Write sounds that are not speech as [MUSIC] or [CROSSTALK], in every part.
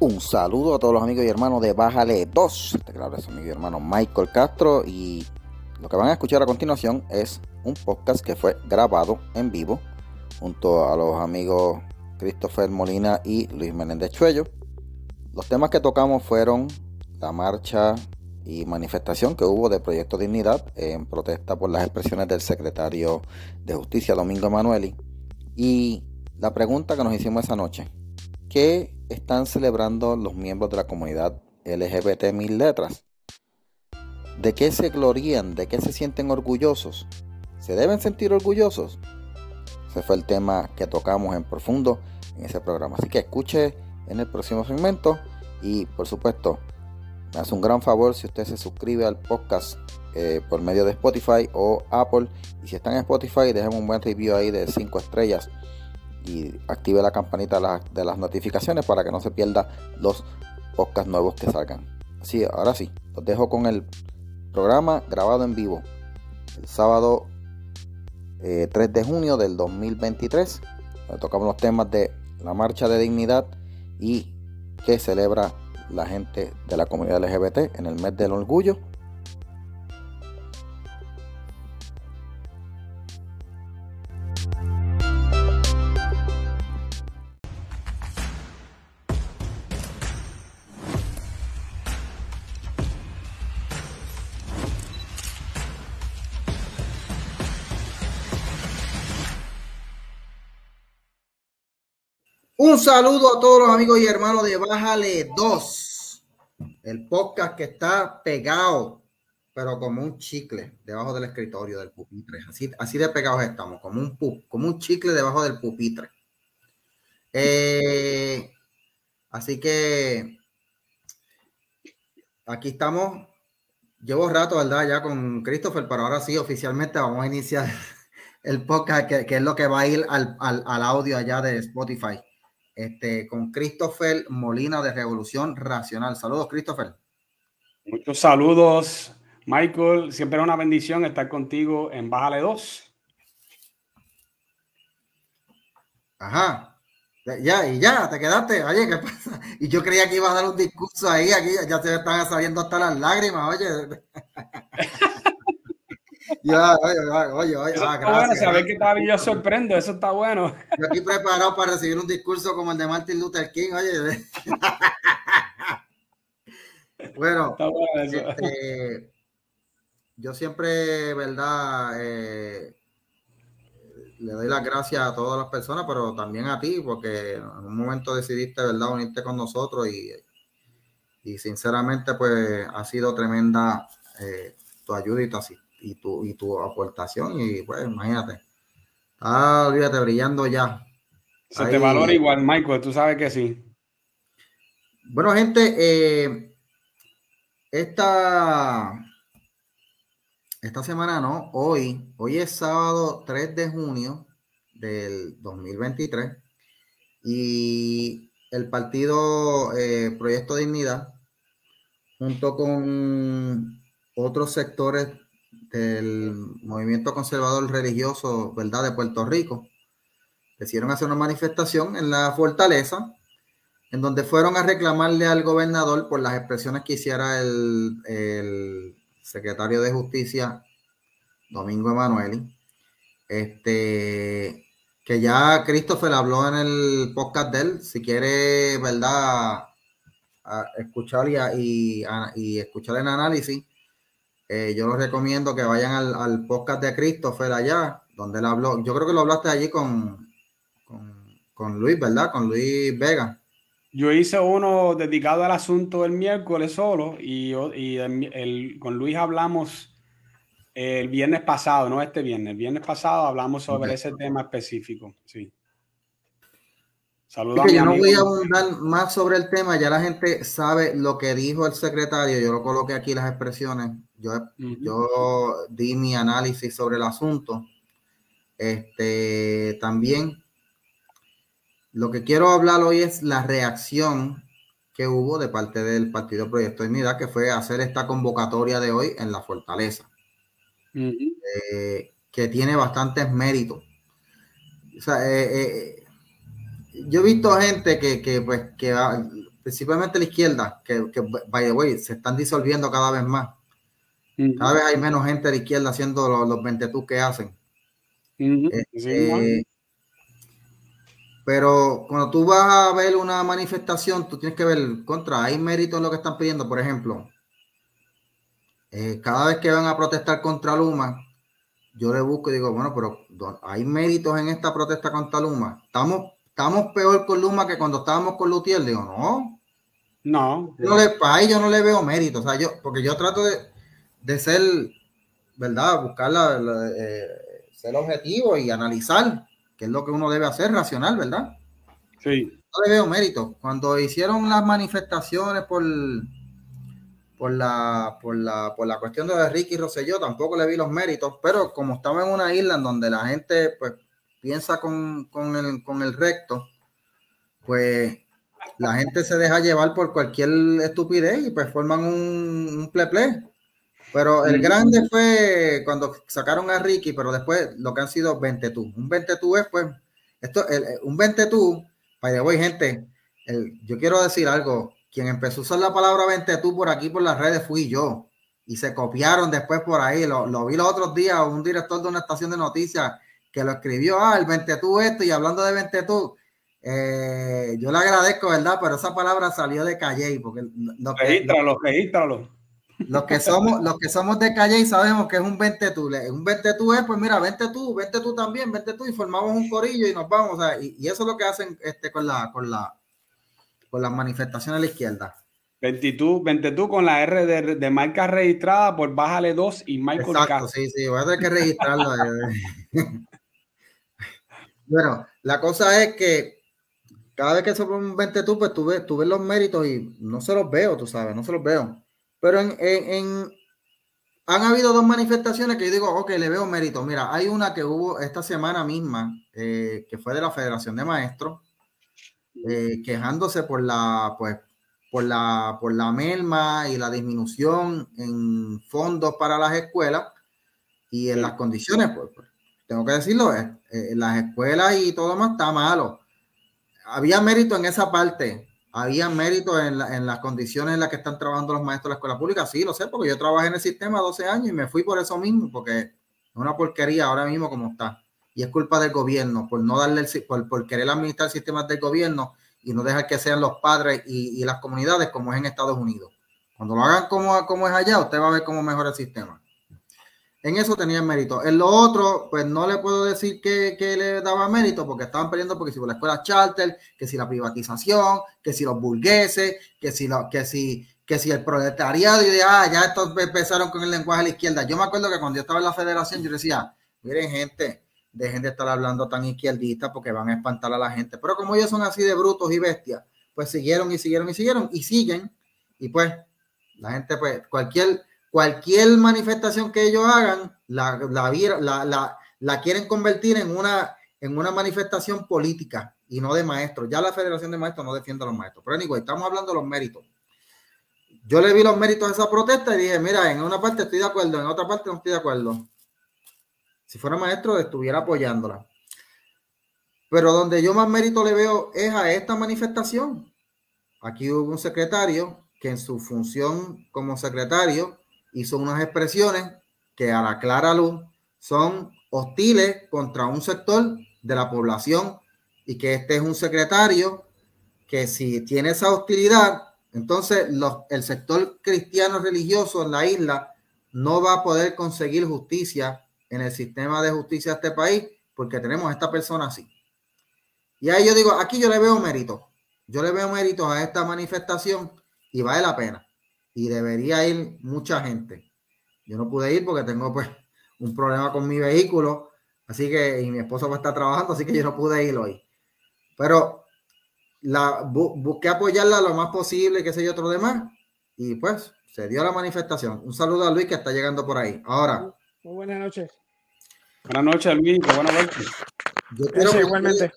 Un saludo a todos los amigos y hermanos de Bájale 2. Te claro, es amigo y hermano Michael Castro y lo que van a escuchar a continuación es un podcast que fue grabado en vivo junto a los amigos Christopher Molina y Luis Menéndez Chuello. Los temas que tocamos fueron la marcha y manifestación que hubo de Proyecto Dignidad en protesta por las expresiones del secretario de Justicia Domingo Emanueli y la pregunta que nos hicimos esa noche. ¿Qué están celebrando los miembros de la comunidad LGBT mil letras? ¿De qué se glorían? ¿De qué se sienten orgullosos? ¿Se deben sentir orgullosos? Ese fue el tema que tocamos en profundo en ese programa. Así que escuche en el próximo segmento y por supuesto me hace un gran favor si usted se suscribe al podcast eh, por medio de Spotify o Apple. Y si está en Spotify, déjeme un buen review ahí de 5 estrellas y active la campanita de, las notificaciones para que no se pierda los podcasts nuevos que salgan. Así, ahora sí, los dejo con el programa grabado en vivo el sábado 3 eh, de junio del 2023. tocamos los temas de la marcha de dignidad y que celebra la gente de la comunidad LGBT en el mes del orgullo Un saludo a todos los amigos y hermanos de Bájale 2, el podcast que está pegado, pero como un chicle debajo del escritorio del pupitre. Así, así de pegados estamos, como un, como un chicle debajo del pupitre. Eh, así que aquí estamos. Llevo rato, ¿verdad? Ya con Christopher, pero ahora sí, oficialmente vamos a iniciar [LAUGHS] el podcast, que, es lo que va a ir al, al audio allá de Spotify este, con Christopher Molina de Revolución Racional. Saludos, Christopher. Muchos saludos, Michael. Siempre es una bendición estar contigo en Bájale 2. Ajá. Ya, y ya, te quedaste. Oye, ¿qué pasa? Y yo creía que iba a dar un discurso ahí, aquí ya se están saliendo hasta las lágrimas, oye. [LAUGHS] Ya, oye, oye, oye. Ah, bueno, saber que todavía yo sorprendo, eso está bueno. Yo aquí preparado para recibir un discurso como el de Martin Luther King, oye. [LAUGHS] bueno, este, yo siempre, ¿verdad? Eh, le doy las gracias a todas las personas, pero también a ti, porque en un momento decidiste, ¿verdad?, unirte con nosotros y, y sinceramente, pues ha sido tremenda eh, tu ayuda y tu asistencia y tu, y tu aportación. Y pues, imagínate. Ah, olvídate, brillando ya. Se te valora igual, Michael, tú sabes que sí. Bueno, gente, eh, esta, esta semana no, hoy, hoy es sábado 3 de junio del 2023 y el partido eh, Proyecto Dignidad, junto con otros sectores el movimiento conservador religioso, ¿verdad?, de Puerto Rico. Decidieron hacer una manifestación en la fortaleza, en donde fueron a reclamarle al gobernador por las expresiones que hiciera el, secretario de Justicia, Domingo Emanueli. Este, que ya Christopher habló en el podcast de él. Si quiere, ¿verdad?, escuchar y, y escuchar el análisis eh, yo les recomiendo que vayan al, podcast de Christopher allá, donde él habló. Yo creo que lo hablaste allí con, con, Luis, ¿verdad? Con Luis Vega. Yo hice uno dedicado al asunto el miércoles solo y, el, con Luis hablamos el viernes pasado, no este viernes, el viernes pasado hablamos sobre ese tema específico, sí. Saludos. yo no voy a abundar más sobre el tema, ya la gente sabe lo que dijo el secretario, yo lo coloqué aquí las expresiones, yo, yo di mi análisis sobre el asunto. Este, también lo que quiero hablar hoy es la reacción que hubo de parte del Partido Proyecto de Unidad, que fue hacer esta convocatoria de hoy en la Fortaleza, eh, que tiene bastantes méritos. O sea, eh, eh, yo he visto gente que, que pues, que principalmente la izquierda, que, que by the way, se están disolviendo cada vez más. Cada vez hay menos gente de izquierda haciendo los, los 20 que hacen. Este, pero cuando tú vas a ver una manifestación, tú tienes que ver contra, hay mérito en lo que están pidiendo, por ejemplo. Eh, cada vez que van a protestar contra Luma, yo le busco y digo, bueno, pero hay méritos en esta protesta contra Luma. Estamos, estamos peor con Luma que cuando estábamos con Lutier. Digo, no. No. Yo no le, para ahí yo no le veo mérito. O sea, yo, porque yo trato de, de ser, ¿verdad? Buscar la, eh, ser objetivo y analizar qué es lo que uno debe hacer racional, ¿verdad? Sí. No le veo mérito. Cuando hicieron las manifestaciones por por la, por la, por la cuestión de Ricky Rosselló, tampoco le vi los méritos, pero como estaba en una isla en donde la gente pues piensa con, con, el, con el recto, pues la gente se deja llevar por cualquier estupidez y pues forman un, un ple, ple. Pero el grande fue cuando sacaron a Ricky, pero después lo que han sido 20 tú. Un 20 tú es pues, esto, el, un 20 tú, para voy gente, el, yo quiero decir algo, quien empezó a usar la palabra vente tú por aquí por las redes fui yo. Y se copiaron después por ahí. Lo, vi los otros días, un director de una estación de noticias que lo escribió, ah, el vente tú esto, y hablando de vente tú, eh, yo le agradezco, ¿verdad? Pero esa palabra salió de Calle, porque lo que, regístralo, regístralo. Los que somos, los que somos de Calle sabemos que es un vente tú. Un vente tú es, pues mira, vente tú, vente tú también, vente tú, y formamos un corillo y nos vamos. y, y, eso es lo que hacen este, con la, con la, con las manifestaciones a la izquierda. 22, 22 con la R de, marca registrada por Bájale 2 y Michael Exacto, sí, sí, voy a tener que registrarlo. [LAUGHS] bueno, la cosa es que cada vez que se pone un 22, pues tú ves, tú ves los méritos y no se los veo, tú sabes, no se los veo. Pero en, en, han habido dos manifestaciones que yo digo, ok, le veo mérito. Mira, hay una que hubo esta semana misma, eh, que fue de la Federación de Maestros, eh, quejándose por la, pues, por la, por la merma y la disminución en fondos para las escuelas y en las condiciones, pues, pues tengo que decirlo, eh, eh, las escuelas y todo más está malo. Había mérito en esa parte, había mérito en, en, las condiciones en las que están trabajando los maestros de la escuela pública, sí, lo sé, porque yo trabajé en el sistema 12 años y me fui por eso mismo, porque es una porquería ahora mismo como está y es culpa del gobierno por no darle el, por, por querer administrar sistemas del gobierno y no dejar que sean los padres y, y, las comunidades como es en Estados Unidos. Cuando lo hagan como, como es allá, usted va a ver cómo mejora el sistema. En eso tenía mérito. En lo otro, pues no le puedo decir que, que, le daba mérito porque estaban perdiendo porque si por la escuela charter, que si la privatización, que si los burgueses, que si, lo, que si, que si el proletariado y de, ah, ya estos empezaron con el lenguaje a la izquierda. Yo me acuerdo que cuando yo estaba en la federación, yo decía, miren gente, dejen de estar hablando tan izquierdista porque van a espantar a la gente. Pero como ellos son así de brutos y bestias, pues siguieron y siguieron y siguieron y siguen. Y pues la gente, pues cualquier, cualquier manifestación que ellos hagan, la, la, la, la quieren convertir en una, en una manifestación política y no de maestros. Ya la Federación de Maestros no defiende a los maestros. Pero anyway, estamos hablando de los méritos. Yo le vi los méritos a esa protesta y dije, mira, en una parte estoy de acuerdo, en otra parte no estoy de acuerdo si fuera maestro, estuviera apoyándola. Pero donde yo más mérito le veo es a esta manifestación. Aquí hubo un secretario que en su función como secretario hizo unas expresiones que a la clara luz son hostiles contra un sector de la población y que este es un secretario que si tiene esa hostilidad, entonces los, el sector cristiano religioso en la isla no va a poder conseguir justicia en el sistema de justicia de este país porque tenemos a esta persona así. Y ahí yo digo, aquí yo le veo mérito. Yo le veo méritos a esta manifestación y vale la pena. Y debería ir mucha gente. Yo no pude ir porque tengo pues un problema con mi vehículo, así que y mi esposo va a estar trabajando, así que yo no pude ir hoy. Pero la busqué apoyarla lo más posible, que sé yo, otro demás, y pues se dio la manifestación. Un saludo a Luis que está llegando por ahí. Ahora. Muy buenas noches. Buenas noches, Luis. Buenas noches. Yo quiero igualmente.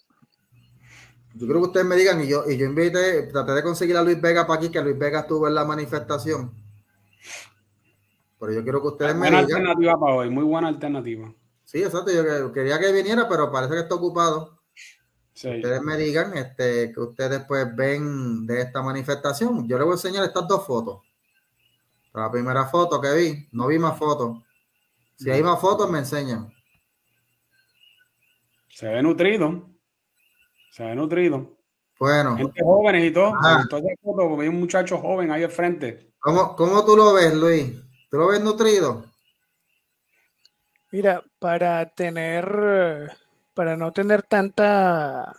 Yo creo que ustedes me digan y yo, y yo invité, traté de conseguir a Luis Vega para aquí, que Luis Vega estuvo en la manifestación. Pero yo quiero que ustedes me digan. Buena alternativa para hoy, muy buena alternativa. Sí, exacto. Yo quería que viniera, pero parece que está ocupado. Ustedes me digan este, que ustedes pues ven de esta manifestación. Yo les voy a enseñar estas dos fotos. La primera foto que vi, no vi más fotos. Si hay más fotos, me enseñan. Se ve nutrido. Se ve nutrido. Bueno. Gente jóvenes y todo. Entonces, hay un muchacho joven ahí al frente. ¿Cómo, ¿Cómo tú lo ves, Luis? ¿Tú lo ves nutrido? Mira, para tener, para no tener tanta,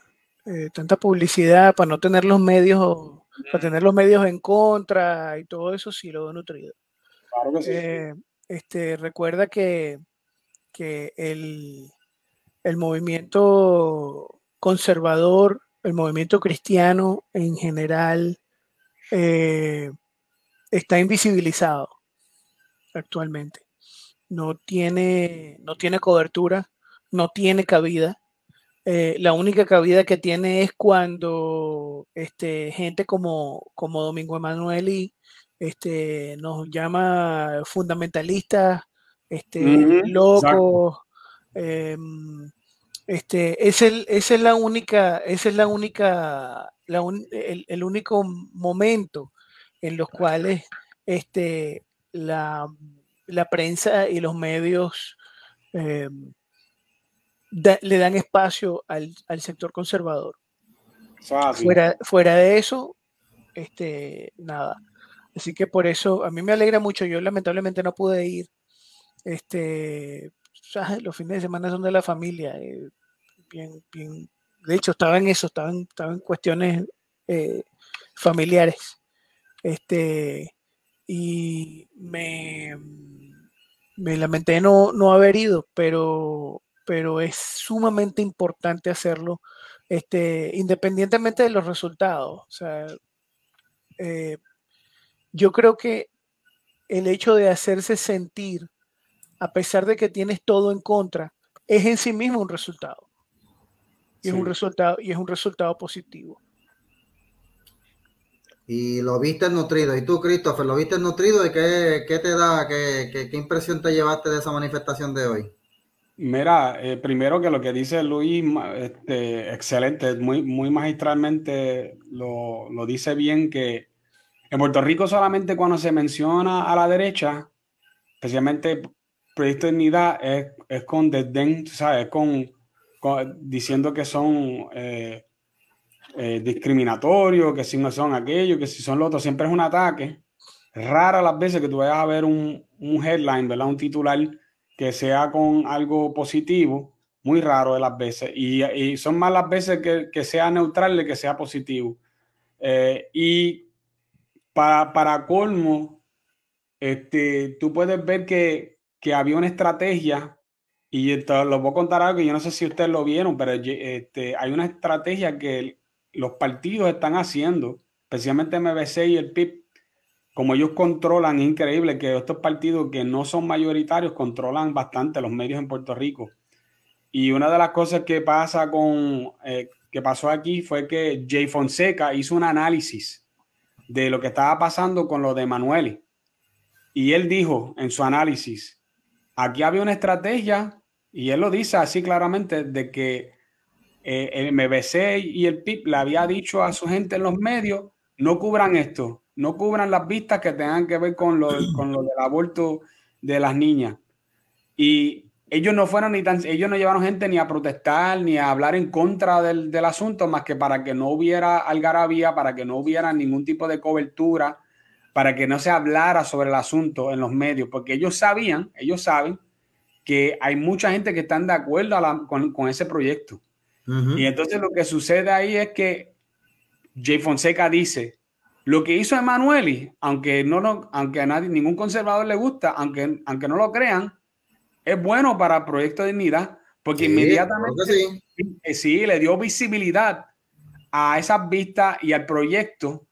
eh, tanta publicidad, para no tener los medios, para tener los medios en contra y todo eso, sí lo veo nutrido. Claro que sí. Eh, este, recuerda que, que el, el movimiento conservador, el movimiento cristiano en general, eh, está invisibilizado actualmente. No tiene, no tiene cobertura, no tiene cabida. Eh, la única cabida que tiene es cuando este, gente como, como Domingo Emanuel este, nos llama fundamentalistas, este, locos, em, este, es el, esa es la única, esa es la única, el, único momento en los cuales este, la, prensa y los medios eh, le dan espacio al, sector conservador. Fuera, fuera de eso, este, nada. Así que por eso a mí me alegra mucho. Yo lamentablemente no pude ir. Este, los fines de semana son de la familia. Eh, de hecho, estaba en eso, estaba en, estaba en cuestiones eh, familiares. Este, y me, me lamenté no, no haber ido, pero, pero es sumamente importante hacerlo, este, independientemente de los resultados. O sea, eh, yo creo que el hecho de hacerse sentir, a pesar de que tienes todo en contra, es en sí mismo un resultado. Y, es, un resultado, y es un resultado positivo. Y lo viste nutrido. ¿Y tú, Christopher, lo viste nutrido? ¿Y qué, qué te da? Qué, qué, impresión te llevaste de esa manifestación de hoy? Mira, eh, primero que lo que dice Luis, este, excelente, muy, muy magistralmente lo, lo, dice bien que en Puerto Rico solamente cuando se menciona a la derecha, especialmente Proyecto de Dignidad, es, es con desdén, ¿sabes? Es con diciendo que son eh, eh, discriminatorios, que si no son aquellos, que si son los otros, siempre es un ataque. Rara las veces que tú vayas a ver un, un headline, ¿verdad? Un titular que sea con algo positivo, muy raro de las veces. Y, son más las veces que, que, sea neutral de que sea positivo. Eh, y para, para colmo, este, tú puedes ver que, que había una estrategia y esto, lo voy a contar algo que yo no sé si ustedes lo vieron, pero este, hay una estrategia que los partidos están haciendo, especialmente MBC y el PIB, como ellos controlan, increíble que estos partidos que no son mayoritarios controlan bastante los medios en Puerto Rico. Y una de las cosas que pasa con, eh, que pasó aquí fue que Jay Fonseca hizo un análisis de lo que estaba pasando con lo de Manuel. Y él dijo en su análisis, aquí había una estrategia y él lo dice así claramente de que eh, el MBC y el PIB le había dicho a su gente en los medios, no cubran esto, no cubran las vistas que tengan que ver con lo, [CLEARS THROAT] con lo del aborto de las niñas. Y ellos no fueron ni tan, ellos no llevaron gente ni a protestar ni a hablar en contra del, del asunto, más que para que no hubiera algarabía, para que no hubiera ningún tipo de cobertura, para que no se hablara sobre el asunto en los medios, porque ellos sabían, ellos saben que hay mucha gente que están de acuerdo con, ese proyecto. Y entonces lo que sucede ahí es que Jay Fonseca dice, lo que hizo Emanueli, aunque, no, aunque a nadie, ningún conservador le gusta, aunque, aunque no lo crean, es bueno para el Proyecto de Dignidad, porque inmediatamente sí. sí. le dio visibilidad a esas vistas y al proyecto,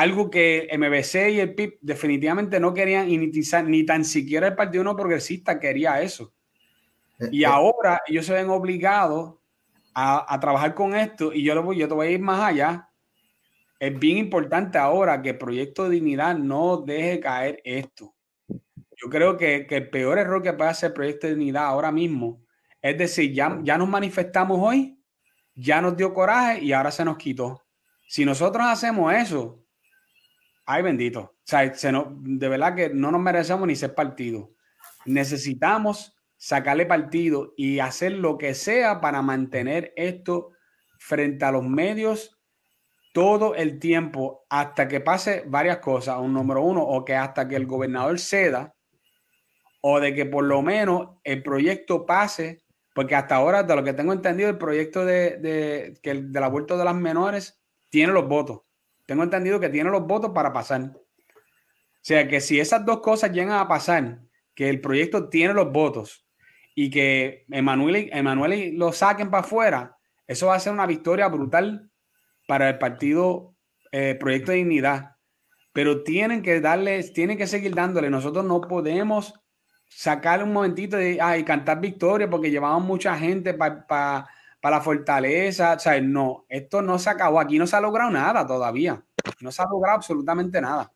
algo que MBC y el PIB definitivamente no querían ni tan siquiera el Partido No Progresista quería eso. Eh, y eh. ahora ellos se ven obligados a, trabajar con esto y yo, lo voy, yo te voy a ir más allá. Es bien importante ahora que el Proyecto de Dignidad no deje caer esto. Yo creo que, que el peor error que puede hacer el Proyecto de Dignidad ahora mismo es decir, ya, ya nos manifestamos hoy, ya nos dio coraje y ahora se nos quitó. Si nosotros hacemos eso, ay bendito. O sea, se de verdad que no nos merecemos ni ser partido. Necesitamos sacarle partido y hacer lo que sea para mantener esto frente a los medios todo el tiempo hasta que pase varias cosas. Un número uno, o que hasta que el gobernador ceda, o de que por lo menos el proyecto pase, porque hasta ahora, de lo que tengo entendido, el proyecto de, de, el, del aborto de las menores tiene los votos. Tengo entendido que tiene los votos para pasar. O sea que si esas dos cosas llegan a pasar, que el proyecto tiene los votos y que Emanuel, Emanuel lo saquen para afuera, eso va a ser una victoria brutal para el partido eh, Proyecto de Dignidad. Pero tienen que darle, tienen que seguir dándole. Nosotros no podemos sacarle un momentito de cantar victoria porque llevamos mucha gente para la fortaleza. O sea, no, esto no se acabó. Aquí no se ha logrado nada todavía. No se ha logrado absolutamente nada.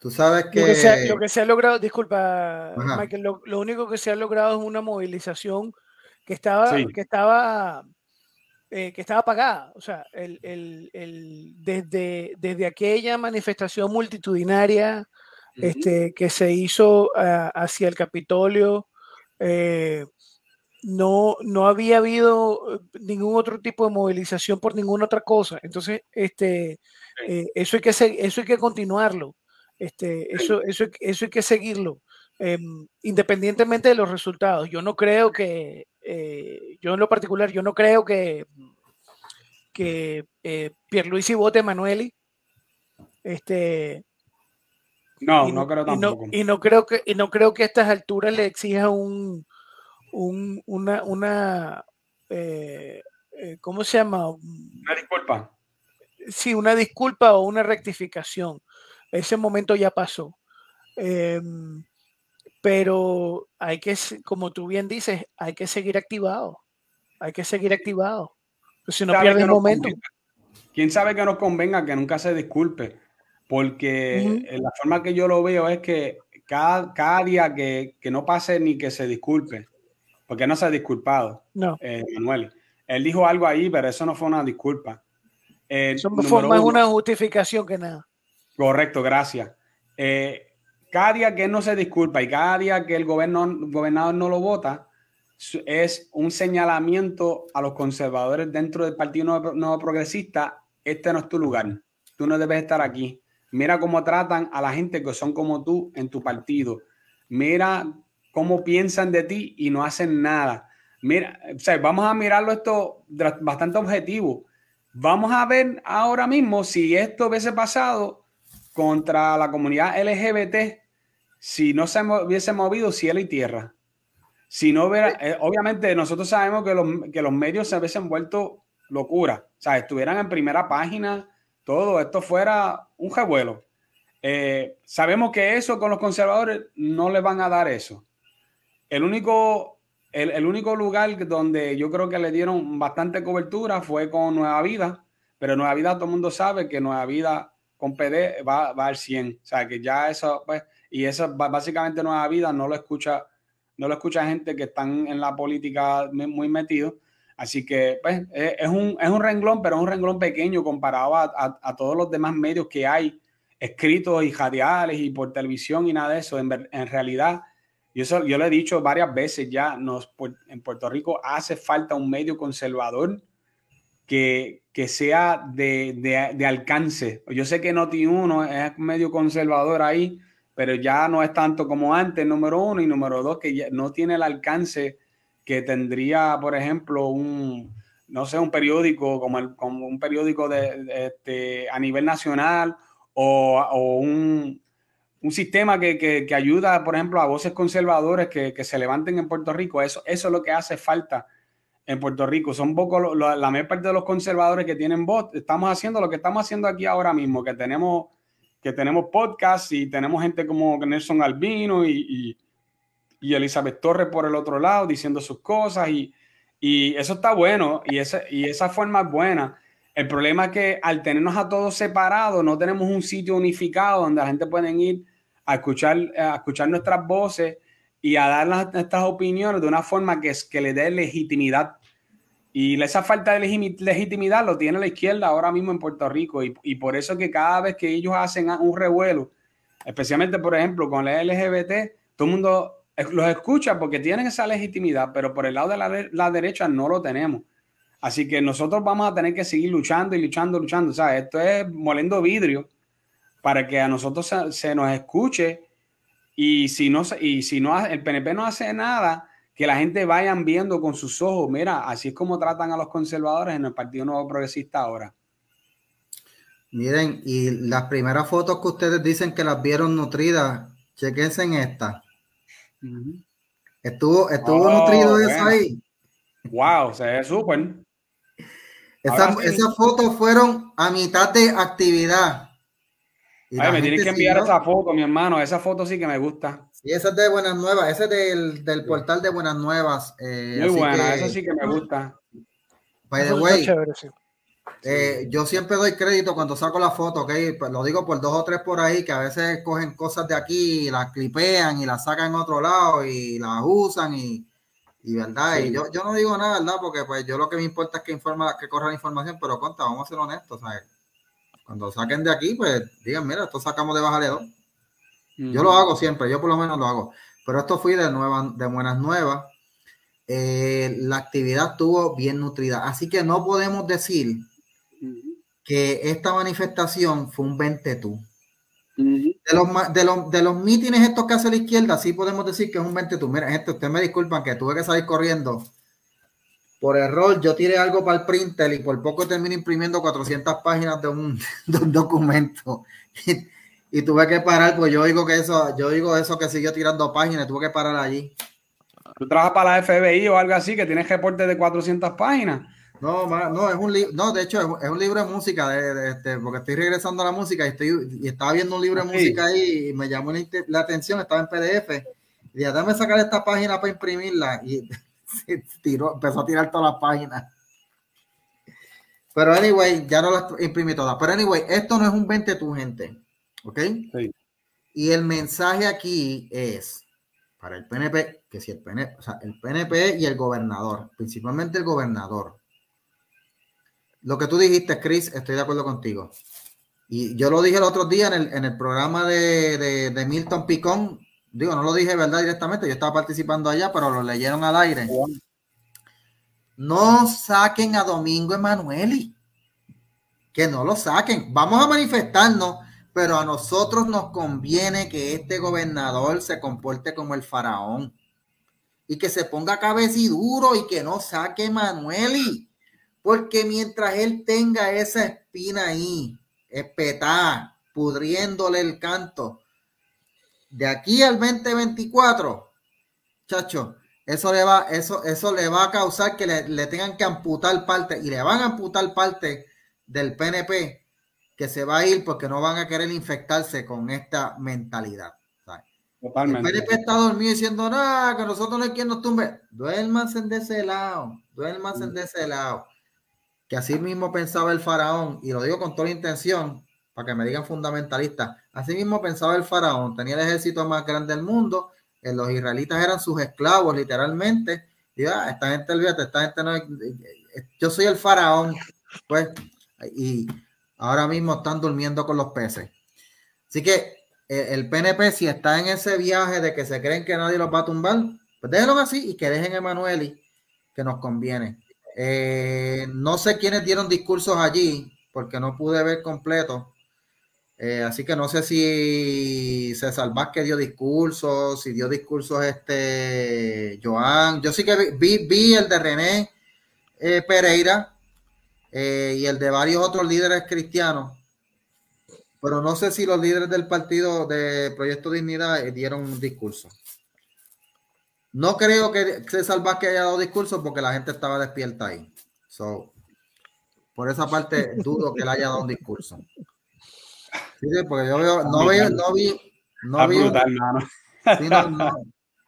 Tú sabes que... Lo que se ha, logrado, disculpa, Michael, lo, único que se ha logrado es una movilización que estaba, que estaba, eh, que estaba pagada. O sea, el, el, desde, desde aquella manifestación multitudinaria este, que se hizo ah, hacia el Capitolio, eh, no, no había habido ningún otro tipo de movilización por ninguna otra cosa. Entonces, este, eh, eso, hay que, eso hay que continuarlo. Este, eso, eso, eso hay que seguirlo, em, independientemente de los resultados. Yo no creo que, eh, yo en lo particular, yo no creo que, que eh, Pierluisi vote Emanueli. Este, no, no, creo tampoco. Y no, creo que, y no creo que a estas alturas le exija un, un una, una eh, eh, ¿cómo se llama? Una disculpa. Sí, una disculpa o una rectificación ese momento ya pasó. Em, pero hay que, como tú bien dices, hay que seguir activado. Hay que seguir activado. Pues si no pierde el momento. ¿Quién sabe que nos convenga que nunca se disculpe? Porque la forma que yo lo veo es que cada, cada día que, que, no pase ni que se disculpe, porque no se ha disculpado, no. Eh, Manuel. Él dijo algo ahí, pero eso no fue una disculpa. Eh, eso fue más una justificación que nada. Correcto, gracias. Eh, cada día que él no se disculpa y cada día que el, gobernador no lo vota, es un señalamiento a los conservadores dentro del Partido Nuevo, Progresista. Este no es tu lugar. Tú no debes estar aquí. Mira cómo tratan a la gente que son como tú en tu partido. Mira cómo piensan de ti y no hacen nada. Mira, vamos a mirarlo esto bastante objetivo. Vamos a ver ahora mismo si esto hubiese pasado contra la comunidad LGBT si no se hubiese movido cielo y tierra. Si no hubiera, eh, obviamente nosotros sabemos que los, que los medios se hubiesen vuelto locura, o sea, estuvieran en primera página, todo esto fuera un revuelo. Eh, sabemos que eso con los conservadores no le van a dar eso. El único, el, el, único lugar donde yo creo que le dieron bastante cobertura fue con Nueva Vida, pero Nueva Vida todo el mundo sabe que Nueva Vida con PD va, va al 100. O sea, que ya eso, pues, y eso básicamente Nueva Vida no lo escucha, no lo escucha gente que están en la política muy metido. Así que, pues, es, un, es un renglón, pero es un renglón pequeño comparado a, a, todos los demás medios que hay, escritos y radiales y por televisión y nada de eso. En realidad, yo, eso, yo lo he dicho varias veces ya, nos, en Puerto Rico hace falta un medio conservador que, que sea de, de, de, alcance. Yo sé que Noti1 es medio conservador ahí, pero ya no es tanto como antes, número uno, y número dos, que ya no tiene el alcance que tendría, por ejemplo, un, no sé, un periódico como, el, como un periódico de, este, a nivel nacional o, o un, un, sistema que, que, ayuda, por ejemplo, a voces conservadores que, que, se levanten en Puerto Rico. Eso, eso es lo que hace falta en Puerto Rico. Son poco la mayor parte de los conservadores que tienen voz. Estamos haciendo lo que estamos haciendo aquí ahora mismo, que tenemos, que tenemos podcast y tenemos gente como Nelson Albino y, y, Elizabeth Torres por el otro lado diciendo sus cosas y, y eso está bueno y, ese, y esa forma es buena. El problema es que al tenernos a todos separados, no tenemos un sitio unificado donde la gente puede ir a escuchar, a escuchar nuestras voces y a dar estas opiniones de una forma que, que le dé legitimidad Y esa falta de legitimidad lo tiene la izquierda ahora mismo en Puerto Rico. Y, y por eso que cada vez que ellos hacen un revuelo, especialmente por ejemplo con la LGBT, todo el mundo los escucha porque tienen esa legitimidad, pero por el lado de la, la, derecha no lo tenemos. Así que nosotros vamos a tener que seguir luchando y luchando, luchando. O sea, esto es moliendo vidrio para que a nosotros se, se nos escuche y si no, y si no el PNP no hace nada, que la gente vayan viendo con sus ojos, mira, así es como tratan a los conservadores en el Partido Nuevo Progresista ahora. Miren, y las primeras fotos que ustedes dicen que las vieron nutridas, chequense en esta. Estuvo, estuvo oh, nutrido eso ahí. Wow, se ve súper. esas fotos fueron a mitad de actividad. Ay, me tienes que enviar esa foto, mi hermano. Esa foto sí que me gusta. Y esa es de Buenas Nuevas, ese es del, del portal de Buenas Nuevas. Eh, Muy buena, eso sí que me gusta. By the way, eh, yo siempre doy crédito cuando saco la foto, ¿ok? Pues lo digo por dos o tres por ahí que a veces cogen cosas de aquí y las clipean y las sacan en otro lado y las usan y, y verdad. Y yo, yo no digo nada, ¿verdad? Porque pues yo lo que me importa es que informa, que corra la información, pero conta, vamos a ser honestos, ¿sabes? Cuando saquen de aquí, pues digan, mira, esto sacamos de Bájale dos. Yo lo hago siempre, yo por lo menos lo hago. Pero esto fui de, nueva, de buenas nuevas. Eh, la actividad estuvo bien nutrida. Así que no podemos decir que esta manifestación fue un 20 tú. de, los, de, los, de los mítines estos que hace la izquierda, sí podemos decir que es un 20 tú. Mira, gente, ustedes me disculpan que tuve que salir corriendo. Por error, yo tiré algo para el printer y por poco termino imprimiendo 400 páginas de un, [LAUGHS] de un documento y tuve que parar, pues yo digo que eso, yo digo eso que siguió tirando páginas, tuve que parar allí. ¿Tú trabajas para la FBI o algo así que tienes reporte de 400 páginas? No, no, es un libro, no, de hecho es, un libro de música, de, este, porque estoy regresando a la música y estoy y estaba viendo un libro de música ahí y me llamó la, atención, estaba en PDF. Y dije, déjame sacar esta página para imprimirla y [LAUGHS] tiró, empezó a tirar todas las páginas. Pero anyway, ya no las imprimí todas. Pero anyway, esto no es un 20 tu gente. ¿Ok? Y el mensaje aquí es para el PNP, que si el PNP, o sea, el PNP y el gobernador, principalmente el gobernador. Lo que tú dijiste, Chris, estoy de acuerdo contigo. Y yo lo dije el otro día en el, programa de, de, Milton Picón. Digo, no lo dije verdad directamente, yo estaba participando allá, pero lo leyeron al aire. No saquen a Domingo Emanueli. Que no lo saquen. Vamos a manifestarnos pero a nosotros nos conviene que este gobernador se comporte como el faraón y que se ponga cabeciduro y que no saque Manueli, porque mientras él tenga esa espina ahí, espetada, pudriéndole el canto, de aquí al 2024, chacho, eso le va, eso, eso le va a causar que le, le tengan que amputar parte y le van a amputar parte del PNP que se va a ir porque no van a querer infectarse con esta mentalidad. Totalmente. El PNP está dormido diciendo, nada, que nosotros no hay quien nos tumbe. Duérmanse de ese lado, duérmanse de ese lado. Que así mismo pensaba el faraón, y lo digo con toda la intención, para que me digan fundamentalista. Así mismo pensaba el faraón, tenía el ejército más grande del mundo, los israelitas eran sus esclavos, literalmente. Y ah, esta gente, olvídate, esta gente no yo soy el faraón, pues, y ahora mismo están durmiendo con los peces. Así que eh, el PNP, si está en ese viaje de que se creen que nadie los va a tumbar, pues déjenlo así y que dejen a que nos conviene. Eh, no sé quiénes dieron discursos allí, porque no pude ver completo. Eh, así que no sé si César Vázquez dio discursos, si dio discursos este Joan. Yo sí que vi, el de René Pereira, eh, y el de varios otros líderes cristianos. Pero no sé si los líderes del partido de Proyecto Dignidad eh, dieron un discurso. No creo que César Vázquez haya dado discurso porque la gente estaba despierta ahí. So, por esa parte dudo que él haya dado un discurso. Porque yo veo, no, veo, no vi, no vi, [LAUGHS]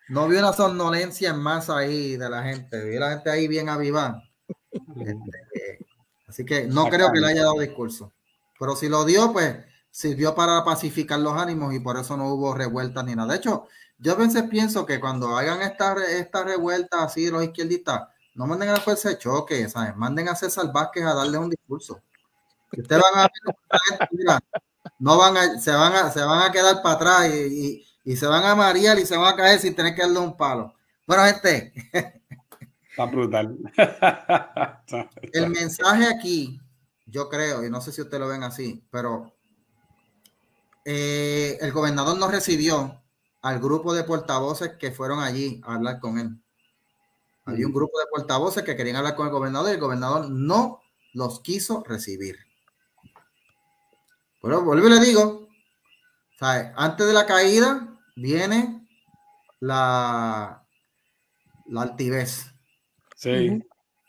no, vi una somnolencia en masa ahí de la gente. Vi la gente ahí bien avivada. Este, Así que no creo que le haya dado discurso. Pero si lo dio, pues sirvió para pacificar los ánimos y por eso no hubo revueltas ni nada. De hecho, yo a veces pienso que cuando hagan estas esta revueltas así los izquierdistas, no manden a la fuerza de choque, ¿sabes? Manden a César Vázquez a darle un discurso. ustedes van a no van a, se van a, se van a quedar para atrás y, y, se van a marear y se van a caer sin tener que darle un palo. Bueno, gente. Está brutal. [LAUGHS] El mensaje aquí, yo creo, y no sé si ustedes lo ven así, pero eh, el gobernador no recibió al grupo de portavoces que fueron allí a hablar con él. Había un grupo de portavoces que querían hablar con el gobernador y el gobernador no los quiso recibir. Pero vuelvo y le digo, antes de la caída viene la, la altivez. Sí.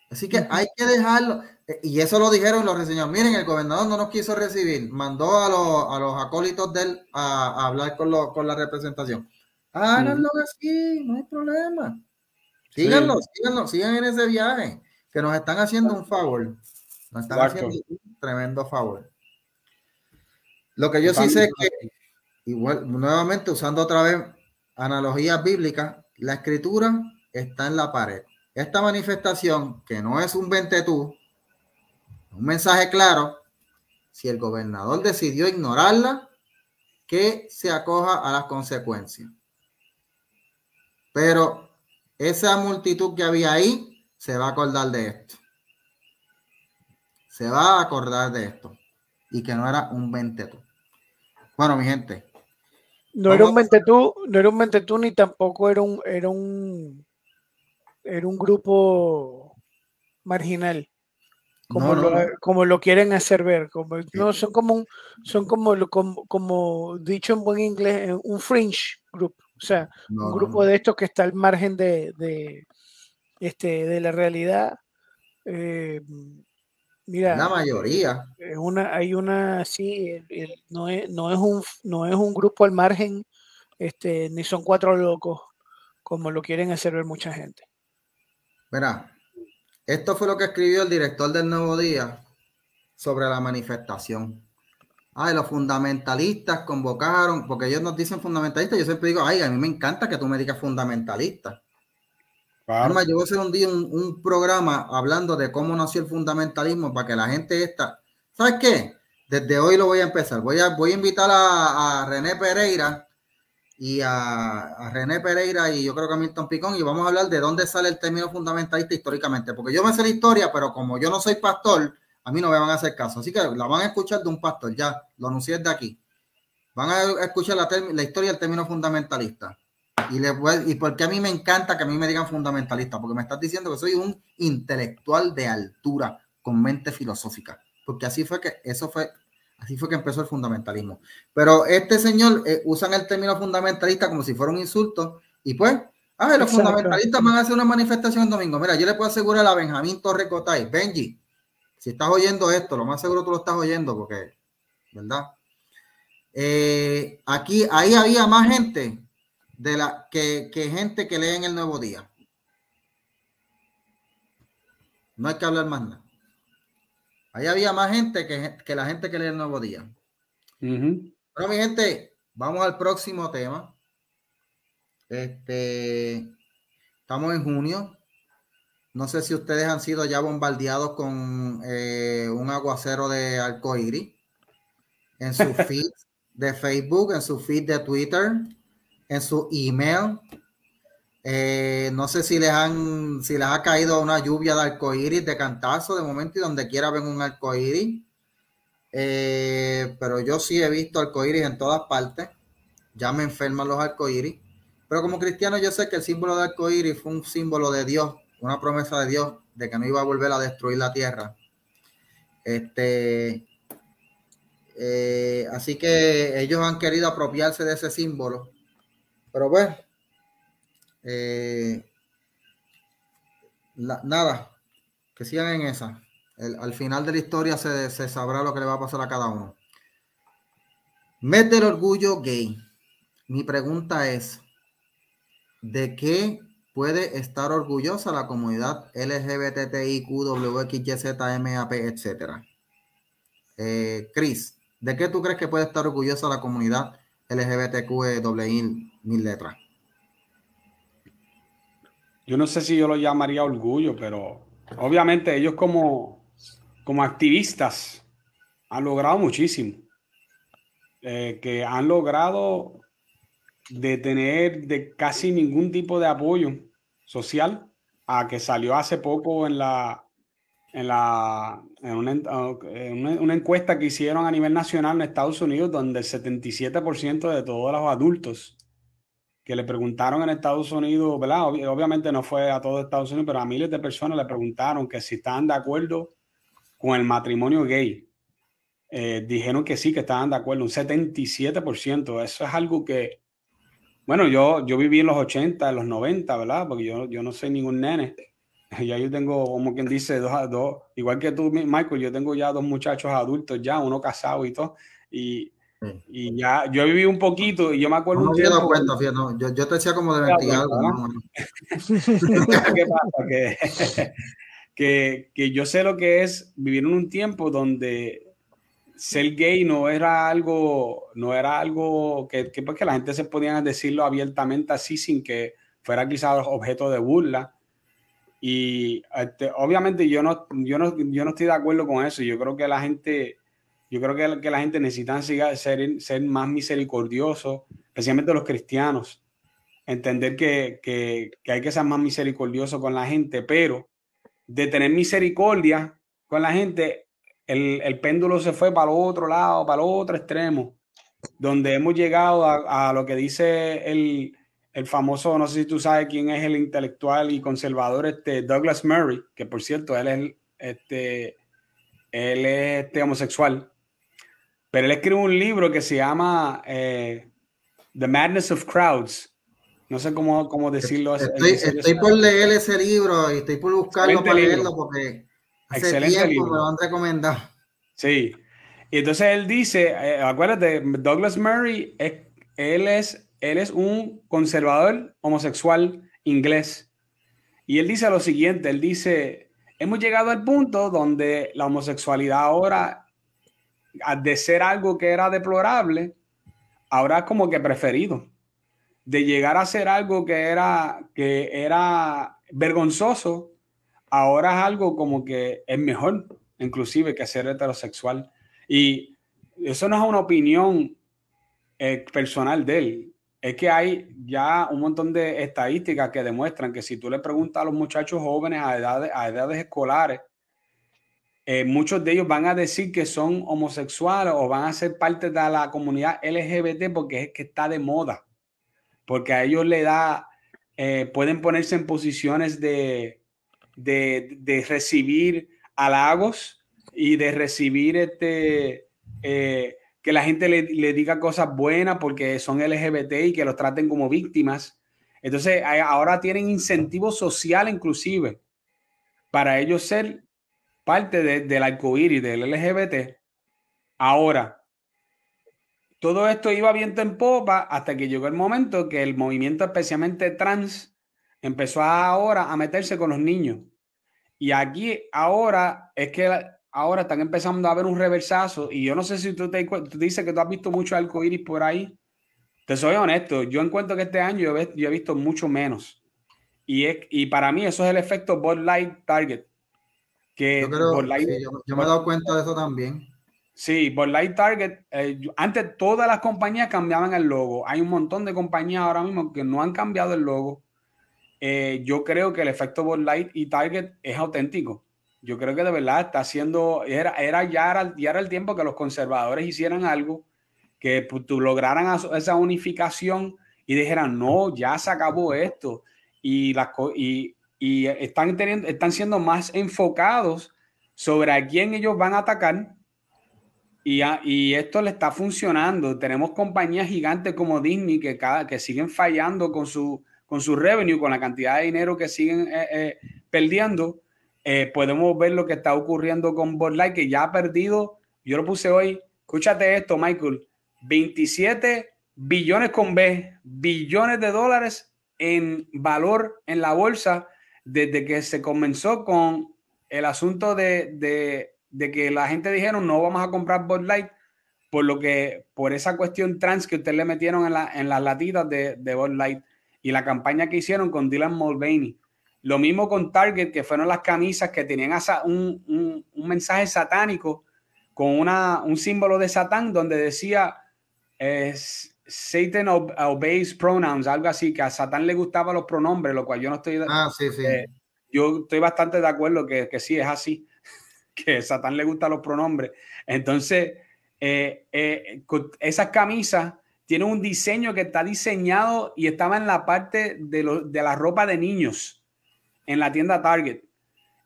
Así que hay que dejarlo. Y eso lo dijeron los reseños. Miren, el gobernador no nos quiso recibir. Mandó a, los, acólitos de él a, hablar con, con la representación. Háganlo así, no hay problema. Síganlo, síganlo, sigan en ese viaje, que nos están haciendo un favor. Nos están haciendo un tremendo favor. Lo que yo sí sé es que, igual, nuevamente usando otra vez analogías bíblicas, la escritura está en la pared. Esta manifestación, que no es un ventetú, un mensaje claro, si el gobernador decidió ignorarla, que se acoja a las consecuencias. Pero esa multitud que había ahí se va a acordar de esto. Se va a acordar de esto. Y que no era un ventetú. Bueno, mi gente. No era un ventetú, no era un ventetú ni tampoco era un, era un, era un grupo marginal. Como, lo, como lo quieren hacer ver, como, no, son como un, son como, como, como dicho en buen inglés, un fringe group. O sea, un grupo de estos que está al margen de, este, de la realidad. Eh, mira, la mayoría. Una, hay una, sí, no, es, no, es un, no es un grupo al margen, este, ni son cuatro locos, como lo quieren hacer ver mucha gente. Mira, esto fue lo que escribió el director del Nuevo Día sobre la manifestación ay, los fundamentalistas convocaron, porque ellos nos dicen fundamentalistas, yo siempre digo, ay, a mí me encanta que tú me digas fundamentalista. Además, yo voy a hacer un día un, programa hablando de cómo nació el fundamentalismo para que la gente esta, ¿sabes qué? Desde hoy lo voy a empezar. Voy a, voy a invitar a, René Pereira y a, a, René Pereira y yo creo que a Milton Picón y vamos a hablar de dónde sale el término fundamentalista históricamente, porque yo me sé la historia, pero como yo no soy pastor, a mí no me van a hacer caso. Así que la van a escuchar de un pastor, ya, lo anuncié de aquí. Van a escuchar la, la historia del término fundamentalista. Y, le y porque a mí me encanta que a mí me digan fundamentalista, porque me estás diciendo que soy un intelectual de altura, con mente filosófica. Porque así fue que, eso fue, así fue que empezó el fundamentalismo. Pero este señor eh, usan el término fundamentalista como si fuera un insulto, y pues, ah, los fundamentalistas van a hacer una manifestación el domingo. Mira, yo le puedo asegurar a Benjamín Torre Cotay, Benji, si estás oyendo esto, lo más seguro tú lo estás oyendo porque, ¿verdad? Eh, aquí, ahí había más gente de la que, gente que lee en el Nuevo Día. No hay que hablar más nada. Ahí había más gente que, la gente que lee el Nuevo Día. Bueno, mi gente, vamos al próximo tema. Este, estamos en junio. No sé si ustedes han sido ya bombardeados con eh, un aguacero de arcoíris en su [LAUGHS] feed de Facebook, en su feed de Twitter, en su email. Eh, no sé si les han, si les ha caído una lluvia de arcoíris de cantazo de momento y donde quiera ven un arcoíris. Eh, pero yo sí he visto arcoíris en todas partes. Ya me enferman los arcoíris. Pero como cristiano yo sé que el símbolo de arcoíris fue un símbolo de Dios una promesa de Dios de que no iba a volver a destruir la tierra. Este, eh, así que ellos han querido apropiarse de ese símbolo. Pero bueno, eh, nada, que sigan en esa. al final de la historia se, se, sabrá lo que le va a pasar a cada uno. Mete el orgullo gay. Mi pregunta es, ¿de qué puede estar orgullosa la comunidad LGBTIQ, WXYZMAP, etcétera. Eh, Chris, ¿de qué tú crees que puede estar orgullosa la comunidad LGBTQ, mil letras? yo no sé si yo lo llamaría orgullo, pero obviamente ellos como, como activistas han logrado muchísimo. Eh, que han logrado de tener de casi ningún tipo de apoyo social a que salió hace poco en la en la en una, encuesta que hicieron a nivel nacional en Estados Unidos donde el 77% de todos los adultos que le preguntaron en Estados Unidos, ¿verdad? obviamente no fue a todos Estados Unidos, pero a miles de personas le preguntaron que si estaban de acuerdo con el matrimonio gay. Eh, dijeron que sí, que estaban de acuerdo, un 77%. Eso es algo que, bueno, yo, yo viví en los 80, en los 90, ¿verdad? Porque yo, yo no soy ningún nene. [LAUGHS] Ya yo tengo, como quien dice, dos, dos, igual que tú, Michael, yo tengo ya dos muchachos adultos ya, uno casado y todo. Y, y ya, yo viví un poquito y yo me acuerdo. No me dado cuenta, fíjate, no, yo, yo, te decía como de 20 algo. [LAUGHS] ¿Qué pasa? Que, [LAUGHS] que, que yo sé lo que es vivir en un tiempo donde ser gay no era algo, no era algo que, que, pues, que la gente se podía decirlo abiertamente así sin que fuera quizás objeto de burla. Y este, obviamente yo no, yo, no, yo no estoy de acuerdo con eso. Yo creo que la gente, yo creo que, que la gente necesita ser, ser más misericordioso, especialmente los cristianos. Entender que, que, hay que ser más misericordioso con la gente, pero de tener misericordia con la gente el, péndulo se fue para el otro lado, para el otro extremo, donde hemos llegado a, lo que dice el, famoso, no sé si tú sabes quién es el intelectual y conservador, este Douglas Murray, que por cierto, él es, este, él es este homosexual, pero él escribe un libro que se llama eh, The Madness of Crowds. No sé cómo, cómo decirlo. Estoy, estoy por leer ese libro y estoy por buscarlo para leerlo porque Excelente libro. me lo han recomendado. Sí. Y entonces él dice, eh, acuérdate, Douglas Murray, él, es, él es un conservador homosexual inglés. Y él dice lo siguiente, él dice, hemos llegado al punto donde la homosexualidad ahora, de ser algo que era deplorable, ahora es como que preferido. De llegar a ser algo que era, que era vergonzoso, ahora es algo como que es mejor, inclusive, que ser heterosexual. Y eso no es una opinión eh, personal de él. Es que hay ya un montón de estadísticas que demuestran que si tú le preguntas a los muchachos jóvenes a edades, a edades escolares, eh, muchos de ellos van a decir que son homosexuales o van a ser parte de la comunidad LGBT porque es que está de moda. Porque a ellos le da, eh, pueden ponerse en posiciones de, de, recibir halagos y de recibir este, eh, que la gente le, diga cosas buenas porque son LGBT y que los traten como víctimas. Entonces, ahora tienen incentivo social inclusive para ellos ser parte de, del arcoíris del LGBT. Ahora, todo esto iba viento en popa hasta que llegó el momento que el movimiento especialmente trans empezó ahora a meterse con los niños. Y aquí ahora es que ahora están empezando a ver un reversazo. Y yo no sé si tú te tú dices que tú has visto mucho iris por ahí. Te soy honesto, yo encuentro que este año yo he, visto mucho menos. Y, es, y para mí eso es el efecto Bud Light Target. Que yo, yo, me he dado cuenta de eso también. Sí, Bud Light Target, eh, antes todas las compañías cambiaban el logo. Hay un montón de compañías ahora mismo que no han cambiado el logo. Eh, yo creo que el efecto Bud Light y Target es auténtico. Yo creo que de verdad está haciendo, era, era, ya, era, ya era el tiempo que los conservadores hicieran algo, que lograran esa unificación y dijeran, no, ya se acabó esto. Y, las, y, y están, teniendo, están siendo más enfocados sobre a quién ellos van a atacar. Y, y, esto le está funcionando. Tenemos compañías gigantes como Disney que, cada, que siguen fallando con su, con su revenue, con la cantidad de dinero que siguen eh, eh, perdiendo, eh, podemos ver lo que está ocurriendo con Bud Light, que ya ha perdido, yo lo puse hoy, escúchate esto, Michael, 27 billones con B, billones de dólares en valor en la bolsa desde que se comenzó con el asunto de, que la gente dijeron no vamos a comprar Bud Light por lo que por esa cuestión trans que ustedes le metieron en, la, en las latitas de, de Bud Light y la campaña que hicieron con Dylan Mulvaney. Lo mismo con Target, que fueron las camisas que tenían un, un, mensaje satánico con una, un símbolo de Satán donde decía es, Satan obeys pronouns, algo así, que a Satán le gustaban los pronombres, lo cual yo no estoy... Ah, sí, sí. Eh, yo estoy bastante de acuerdo que, que sí es así, [LAUGHS] que a Satán le gustan los pronombres. Entonces, eh, eh, esas camisas tienen un diseño que está diseñado y estaba en la parte de, de la ropa de niños en la tienda Target.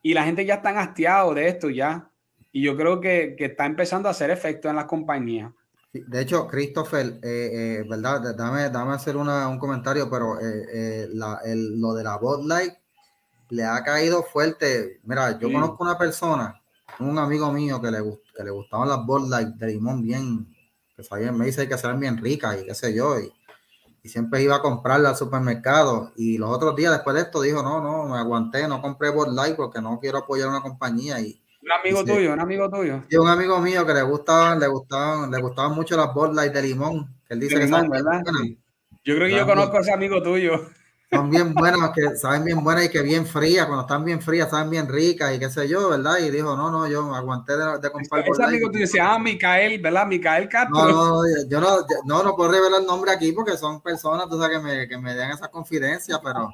Y la gente ya está hastiado de esto ya. Y yo creo que, que está empezando a hacer efecto en las compañías. De hecho, Christopher, eh, ¿verdad? Dame, dame hacer un comentario, pero lo de la Bot Light le ha caído fuerte. Mira, yo conozco una persona, un amigo mío que le, que le gustaban las Bud Light de limón bien, que sabían, me dice que serán bien ricas y qué sé yo, y, siempre iba a comprarla al supermercado. Y los otros días después de esto dijo, no, no, me aguanté, no compré Bud Light porque no quiero apoyar una compañía. Y, un amigo tuyo, un amigo tuyo. Y un amigo mío que le gustaban, le gustaban, le gustaban mucho las Bud de limón. Que él dice que limón, ¿verdad? Yo creo que yo conozco a ese amigo tuyo son bien buenas, que saben bien buenas y que bien frías, cuando están bien frías, saben bien ricas y qué sé yo, ¿verdad? Y dijo, no, no, yo aguanté de, de comprar. Ese amigo tú decías, ah, Micael, ¿verdad? Micael Castro. No, no, yo no, no, no puedo revelar el nombre aquí porque son personas, tú sabes, que me, que me dan esa confidencia, pero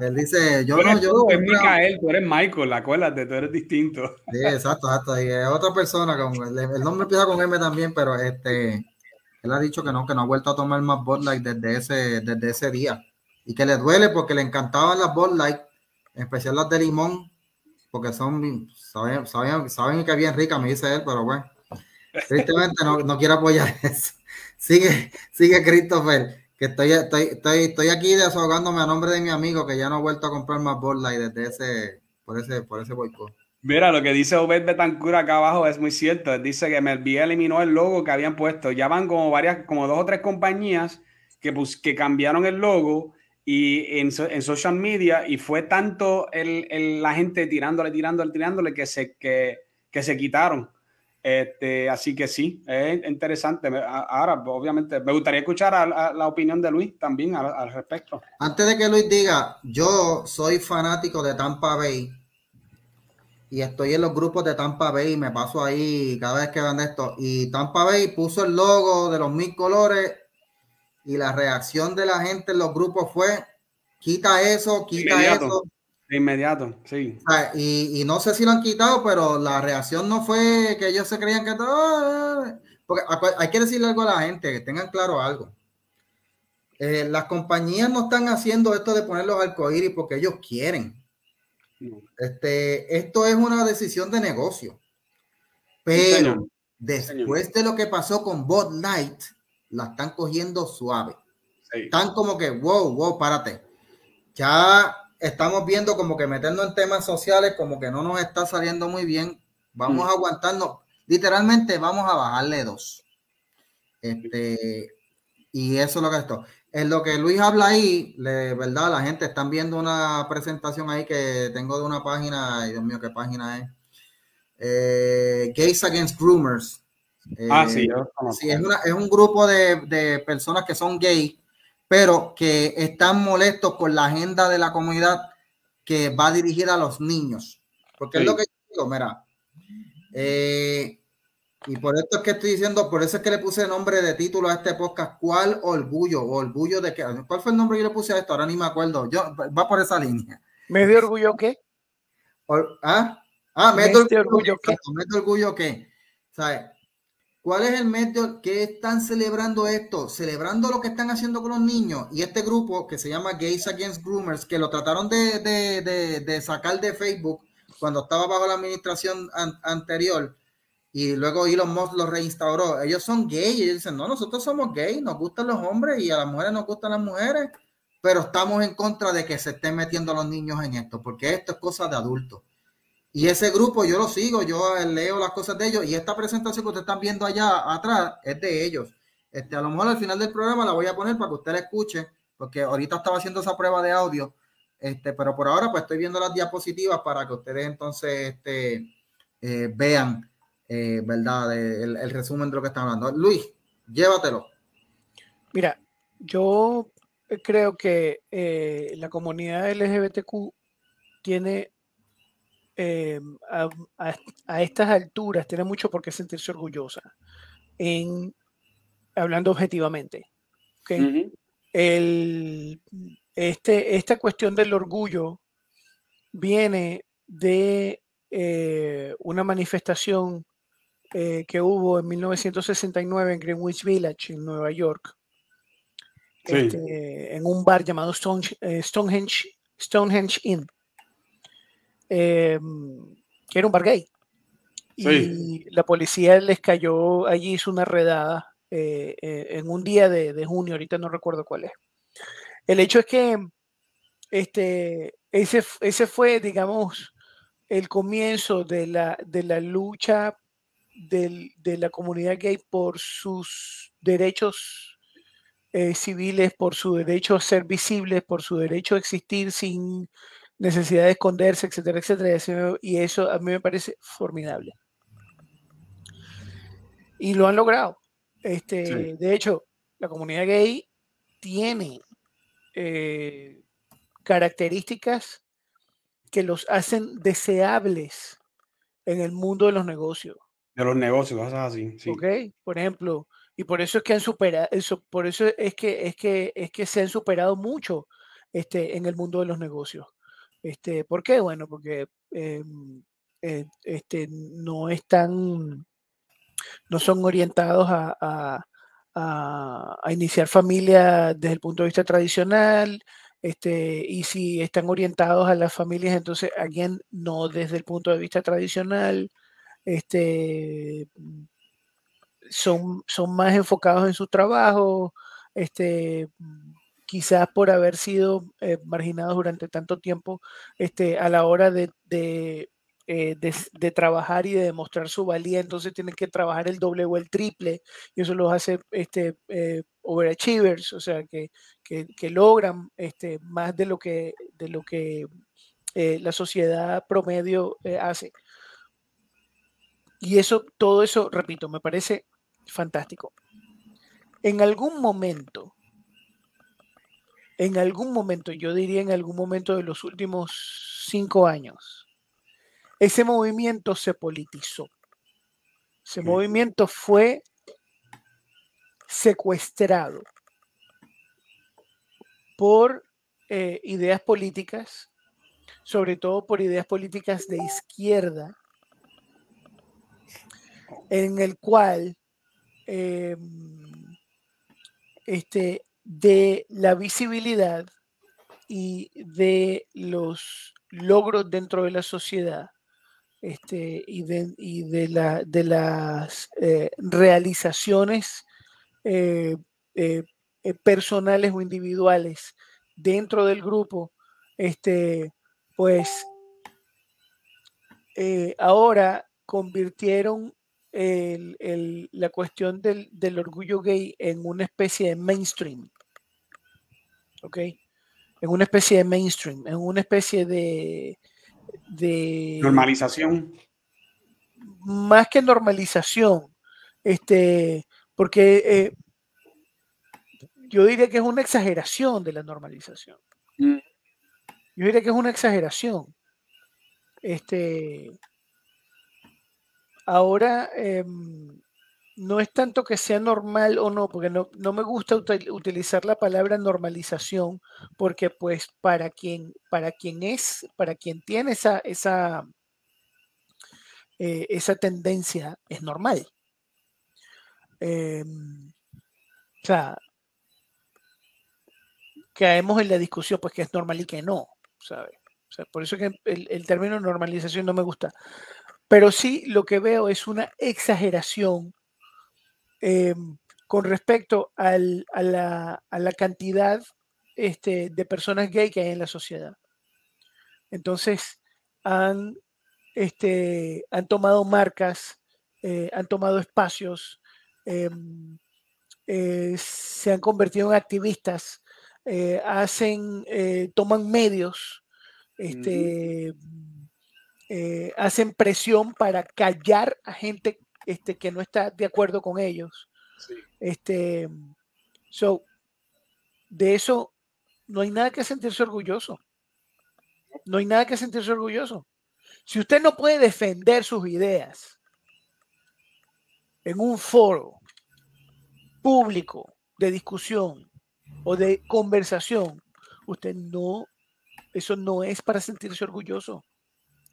él dice, yo [LAUGHS] no, yo. Tú eres Micael, tú eres Michael, acuérdate, tú eres distinto. Sí, exacto, exacto. Y es otra persona, con, el, nombre empieza con M también, pero este, él ha dicho que no, que no ha vuelto a tomar más Bud Light desde ese, desde ese día y que le duele porque le encantaban las Bud Light, en especial las de limón, porque son, saben, saben, saben que bien rica, me dice él, pero bueno, tristemente no, no quiero apoyar [LAUGHS] eso. Sigue, sigue Christopher, que estoy, estoy, estoy, estoy aquí desahogándome a nombre de mi amigo que ya no ha vuelto a comprar más Bud Light desde ese, por ese, por ese boicot. Mira, lo que dice Obed Betancur acá abajo es muy cierto. Dice que Melvía eliminó el logo que habían puesto. Ya van como varias, como dos o tres compañías que, pues, que cambiaron el logo y en, social media y fue tanto el, la gente tirándole, tirándole, tirándole que se, que, se quitaron. Este, así que sí, es interesante. Ahora, obviamente, me gustaría escuchar a, la opinión de Luis también al, respecto. Antes de que Luis diga, yo soy fanático de Tampa Bay y estoy en los grupos de Tampa Bay me paso ahí cada vez que van esto. Y Tampa Bay puso el logo de los mil colores y la reacción de la gente en los grupos fue, quita eso, quita eso. De inmediato, sí. y, y, no sé si lo han quitado, pero la reacción no fue que ellos se creían que todo... Porque hay que decirle algo a la gente, que tengan claro algo. Eh, las compañías no están haciendo esto de poner los arcoíris porque ellos quieren. Este, esto es una decisión de negocio. Pero después de lo que pasó con Bot Light, la están cogiendo suave. Están como que, wow, wow, párate. Ya estamos viendo como que meternos en temas sociales, como que no nos está saliendo muy bien. Vamos mm. a aguantarnos. Literalmente vamos a bajarle dos. Este, y eso es lo que esto. En lo que Luis habla ahí, de verdad, la gente están viendo una presentación ahí que tengo de una página, ay Dios mío, qué página es. Eh, Gays Against Groomers ah, sí, eh, es, un grupo de, personas que son gay, pero que están molestos con la agenda de la comunidad que va dirigida a los niños. Porque es lo que digo, mira. Eh, y por esto es que estoy diciendo, por eso es que le puse el nombre de título a este podcast, ¿cuál orgullo? ¿Orgullo de qué? ¿Cuál fue el nombre que le puse a esto? Ahora ni me acuerdo. Yo, va por esa línea. ¿Medio orgullo qué? ¿Ah? Ah, medio orgullo, qué. Medio orgullo qué. ¿Sabes? ¿Cuál es el método que están celebrando esto? Celebrando lo que están haciendo con los niños. Y este grupo que se llama Gays Against Groomers, que lo trataron de, sacar de Facebook cuando estaba bajo la administración anterior y luego Elon Musk lo reinstauró. Ellos son gays y ellos dicen, no, nosotros somos gays, nos gustan los hombres y a las mujeres nos gustan las mujeres, pero estamos en contra de que se estén metiendo los niños en esto, porque esto es cosa de adultos. Y ese grupo yo lo sigo, yo leo las cosas de ellos y esta presentación que ustedes están viendo allá atrás es de ellos. Este, a lo mejor al final del programa la voy a poner para que usted la escuche, porque ahorita estaba haciendo esa prueba de audio, este, pero por ahora pues estoy viendo las diapositivas para que ustedes entonces este, eh, vean, eh, ¿verdad? El, resumen de lo que están hablando. Luis, llévatelo. Mira, yo creo que eh, la comunidad LGBTQ tiene eh, a, a, estas alturas, tiene mucho por qué sentirse orgullosa, en, hablando objetivamente. ¿okay? El, este, esta cuestión del orgullo viene de eh, una manifestación eh, que hubo en 1969 en Greenwich Village, en Nueva York, sí. este, en un bar llamado Stone, eh, Stonehenge, Stonehenge Inn, eh, que era un bar gay. Sí. Y la policía les cayó allí, hizo una redada eh, en un día de, de, junio, ahorita no recuerdo cuál es. El hecho es que este, ese, ese fue, digamos, el comienzo de la, de la lucha del, de la comunidad gay por sus derechos eh, civiles, por su derecho a ser visibles, por su derecho a existir sin necesidad de esconderse, etcétera, etcétera. Y eso a mí me parece formidable. Y lo han logrado. Este, sí. De hecho, la comunidad gay tiene eh, características que los hacen deseables en el mundo de los negocios. De los negocios, cosas así. Sí. Ok, por ejemplo, y por eso es que han superado, eso, por eso es que, es que, es que se han superado mucho este, en el mundo de los negocios. Este, ¿Por qué? Bueno, porque eh, eh, este, no están, no son orientados a, a, a, a, iniciar familia desde el punto de vista tradicional, este, y si están orientados a las familias, entonces alguien no desde el punto de vista tradicional, este, son, son más enfocados en su trabajo, este, quizás por haber sido eh, marginados durante tanto tiempo este, a la hora de, eh, de, trabajar y de demostrar su valía, entonces tienen que trabajar el doble o el triple, y eso los hace este, eh, overachievers, o sea, que, que, logran este, más de lo que, de lo que la sociedad promedio hace. Y eso, todo eso, repito, me parece fantástico. En algún momento, en algún momento, yo diría en algún momento de los últimos cinco años, ese movimiento se politizó. Ese sí. movimiento fue secuestrado por eh, ideas políticas, sobre todo por ideas políticas de izquierda, en el cual eh, este, de la visibilidad y de los logros dentro de la sociedad este, y, de, y de, la, de las eh, realizaciones eh, eh, personales o individuales dentro del grupo, este, pues ahora convirtieron el, el, la cuestión del, del, orgullo gay en una especie de mainstream. ¿Ok? En una especie de mainstream, en una especie de... de normalización. Más que normalización, este, porque eh, yo diría que es una exageración de la normalización. Mm. Yo diría que es una exageración. Este, ahora eh, no es tanto que sea normal o no, porque no, me gusta util, utilizar la palabra normalización, porque pues para quien, para quien es, para quien tiene esa, esa, eh, esa tendencia, es normal. Eh, o sea, caemos en la discusión, pues que es normal y que no, ¿sabes? O sea, por eso que el, término normalización no me gusta. Pero sí lo que veo es una exageración eh, con respecto al, a, la, a, la, cantidad este, de personas gay que hay en la sociedad. Entonces, han, este, han tomado marcas, eh, han tomado espacios, eh, eh, se han convertido en activistas, eh, hacen, toman medios, este, -huh. hacen presión para callar a gente este, que no está de acuerdo con ellos. Sí. Este, so, de eso no hay nada que sentirse orgulloso. no hay nada que sentirse orgulloso. Si usted no puede defender sus ideas en un foro público de discusión o de conversación, usted no, eso no es para sentirse orgulloso.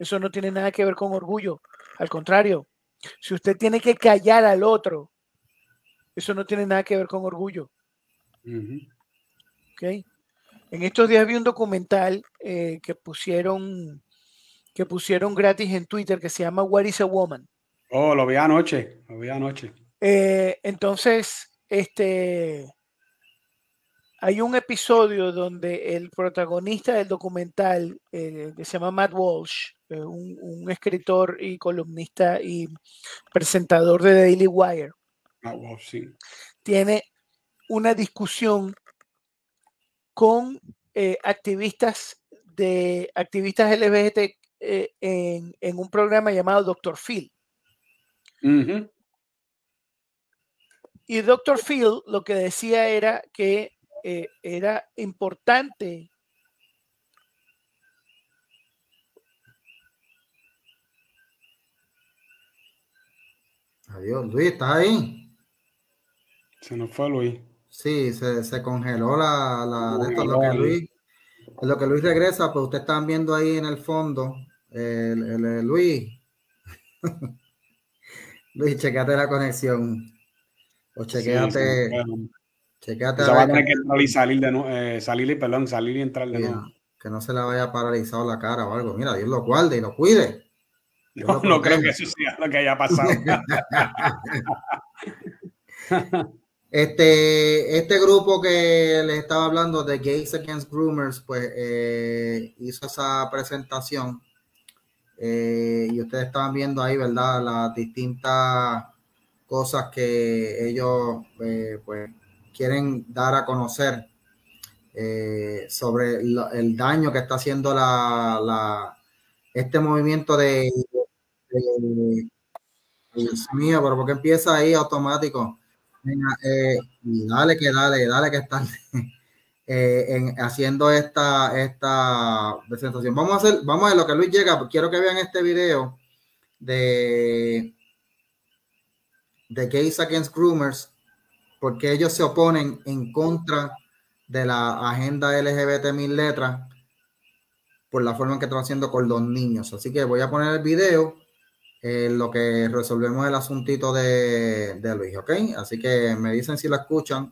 Eso no tiene nada que ver con orgullo. Al contrario, si usted tiene que callar al otro, eso no tiene nada que ver con orgullo. En estos días vi un documental eh, que pusieron que pusieron gratis en Twitter que se llama What is a Woman. Oh, lo vi anoche, lo vi anoche. Eh, entonces, este hay un episodio donde el protagonista del documental, eh, que se llama Matt Walsh, un, escritor y columnista y presentador de Daily Wire, tiene una discusión con eh, activistas de activistas LGBT eh, en, un programa llamado Dr. Phil. Y Dr. Phil lo que decía era que eh, era importante Adiós, Luis, ¿estás ahí? Se nos fue Luis. Sí, se, se congeló la, la de esto, lo que Luis, lo que Luis regresa, pues ustedes están viendo ahí en el fondo, el, el, Luis. [LAUGHS] Luis, checate la conexión. O chequeate. Chequeate. Se va a tener que entrar y salir de nuevo, eh, salir y perdón, salir y entrar de nuevo. Que no se le vaya paralizado la cara o algo. Mira, Dios lo guarde y lo cuide. Yo no creo que eso sea lo que haya pasado. [LAUGHS] Este, este grupo que les estaba hablando de Gays Against Groomers, pues eh, hizo esa presentación eh, y ustedes estaban viendo ahí, ¿verdad? Las distintas cosas que ellos pues quieren dar a conocer sobre el daño que está haciendo la, este movimiento de, Dios mío, pero porque empieza ahí automático? Eh, dale que dale, dale que están [LAUGHS] eh, haciendo esta, esta presentación. Vamos a hacer, vamos a ver lo que Luis llega. Quiero que vean este video de de Gays Against Groomers, porque ellos se oponen en contra de la agenda LGBT mil letras por la forma en que están haciendo con los niños. Así que voy a poner el video en lo que resolvemos el asuntito de, de Luis, ¿ok? Así que me dicen si lo escuchan.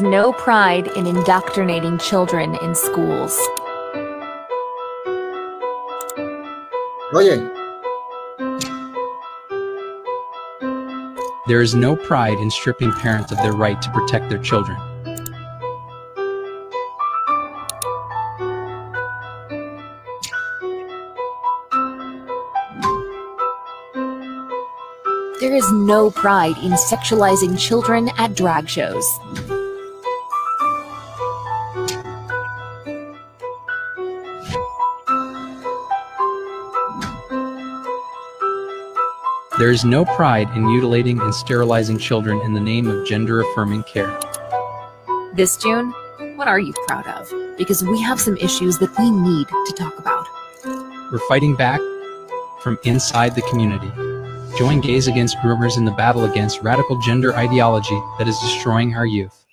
No pride in indoctrinating children in schools. Oye. There is no pride in stripping parents of their right to protect their children. There is no pride in sexualizing children at drag shows. There is no pride in mutilating and sterilizing children in the name of gender affirming care. This June, what are you proud of? Because we have some issues that we need to talk about. We're fighting back from inside the community. Join Gays Against Groomers in the battle against radical gender ideology that is destroying our youth.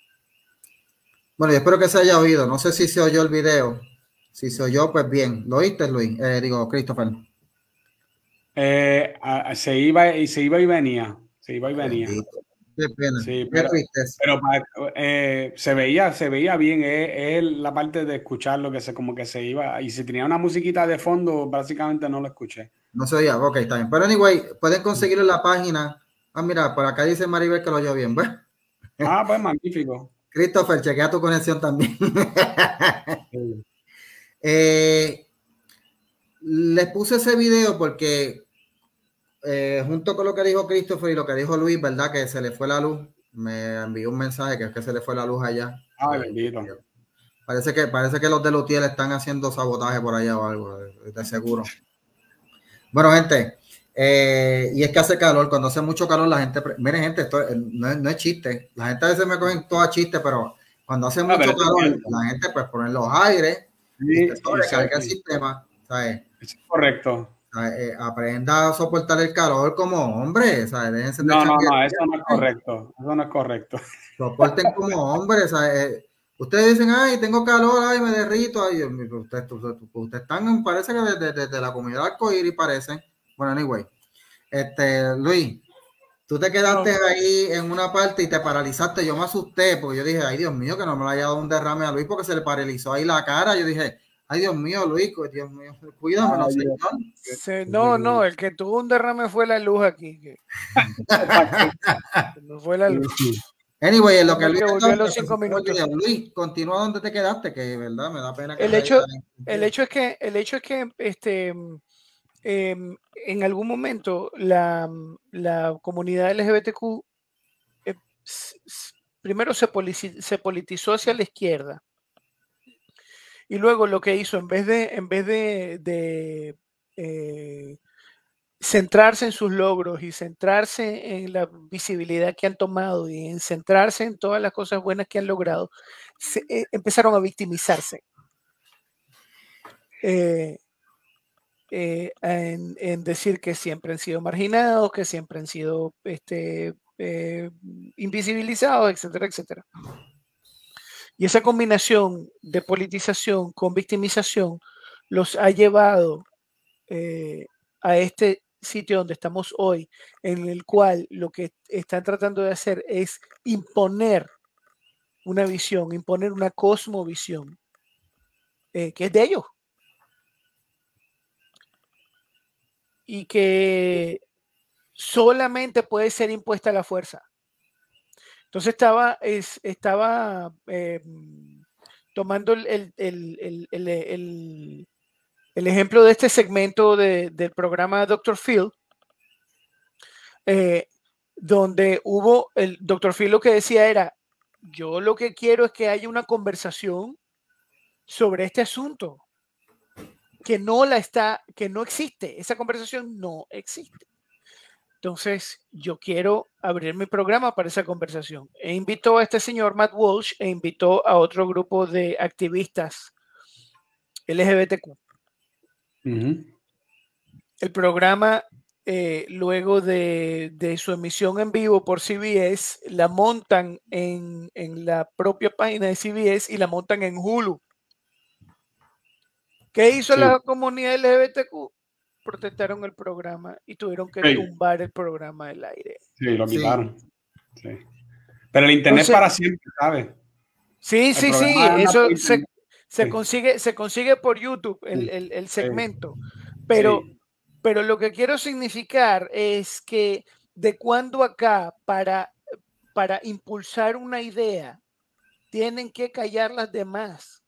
Bueno, espero que se haya oído. No sé si se oyó el video. Si se oyó, pues bien. ¿Lo oíste, Luis? Eh, digo, Christopher. Eh, se, iba, y se iba y venía. Se iba y venía. Qué pena. Sí, pero, pero eh, se veía, se veía bien. Es, la parte de escuchar lo que se, como que se iba. Y si tenía una musiquita de fondo, básicamente no lo escuché. No se oía, ok, está bien. Pero anyway, pueden conseguirlo en la página. Ah, mira, por acá dice Maribel que lo oyó bien, ¿ves? Ah, pues magnífico. [LAUGHS] Christopher, chequea tu conexión también. [LAUGHS] eh, les puse ese video porque eh, junto con lo que dijo Christopher y lo que dijo Luis, ¿verdad? Que se le fue la luz. Me envió un mensaje que es que se le fue la luz allá. Ay, bendito. Parece que, parece que los de Lutiel están haciendo sabotaje por allá o algo, de seguro. Bueno, gente, eh, y es que hace calor, cuando hace mucho calor la gente, miren gente, esto no, es, chiste, la gente a veces me cogen todo a chiste, pero cuando hace ah, mucho calor, la gente pues pone los aires usted sobrecarga el sistema, ¿sabes? Es correcto. Eh, aprenda a soportar el calor como hombre, ¿sabes? Déjense No, no, no, eso no es correcto. Eso no es correcto. Soporten como hombres, ¿sabes? Eh, Ustedes dicen, ay, tengo calor, ay, me derrito. Ay, ustedes usted, usted están, parece que desde de, de la comunidad arcoíris parecen. Bueno, anyway. Este, Luis, tú te quedaste ahí en una parte y te paralizaste. Yo me asusté porque yo dije, ay, Dios mío, que no me le haya dado un derrame a Luis porque se le paralizó ahí la cara. Yo dije, ay, Dios mío, Luis, Dios mío, cuídame, no, señor. Sí, no, no, el que tuvo un derrame fue la luz aquí. que- [LAUGHS] no fue la luz. Anyway, en lo que Luis, los cinco minutos. Luis, continúa donde te quedaste, que verdad me da pena que El hecho- El hecho es que, el hecho es que este, em, en algún momento la, la comunidad LGBTQ eh, primero se politizó hacia la izquierda y luego lo que hizo en vez de, en vez de, eh, centrarse en sus logros y centrarse en la visibilidad que han tomado y en centrarse en todas las cosas buenas que han logrado, eh, empezaron a victimizarse. eh, en, decir que siempre han sido marginados, que siempre han sido este, invisibilizados, etcétera, etcétera. Y esa combinación de politización con victimización los ha llevado eh, a este sitio donde estamos hoy, en el cual lo que están tratando de hacer es imponer una visión, imponer una cosmovisión eh, que es de ellos. Y que solamente puede ser impuesta a la fuerza. Entonces estaba, es, estaba eh, tomando el- el- el- el ejemplo de este segmento de- del programa Dr. Phil, eh, donde hubo, el Dr. Phil lo que decía era, yo lo que quiero es que haya una conversación sobre este asunto, que no la está, que no existe, esa conversación no existe. Entonces, yo quiero abrir mi programa para esa conversación. E invitó a este señor Matt Walsh e invitó a otro grupo de activistas LGBTQ. El programa, eh, luego de, de su emisión en vivo por CBS, la montan en, en la propia página de CBS y la montan en Hulu. ¿Qué hizo Sí. la comunidad LGBTQ? Protestaron el programa y tuvieron que Sí. tumbar el programa del aire. Sí, lo quitaron. Sí. Pero el internet Entonces- para siempre, ¿sabes? Sí, sí, sí, eso se, internet. se Sí. consigue, se consigue por YouTube el, el- el segmento. Pero, Sí. pero lo que quiero significar es que de cuando acá para, para impulsar una idea tienen que callar las demás.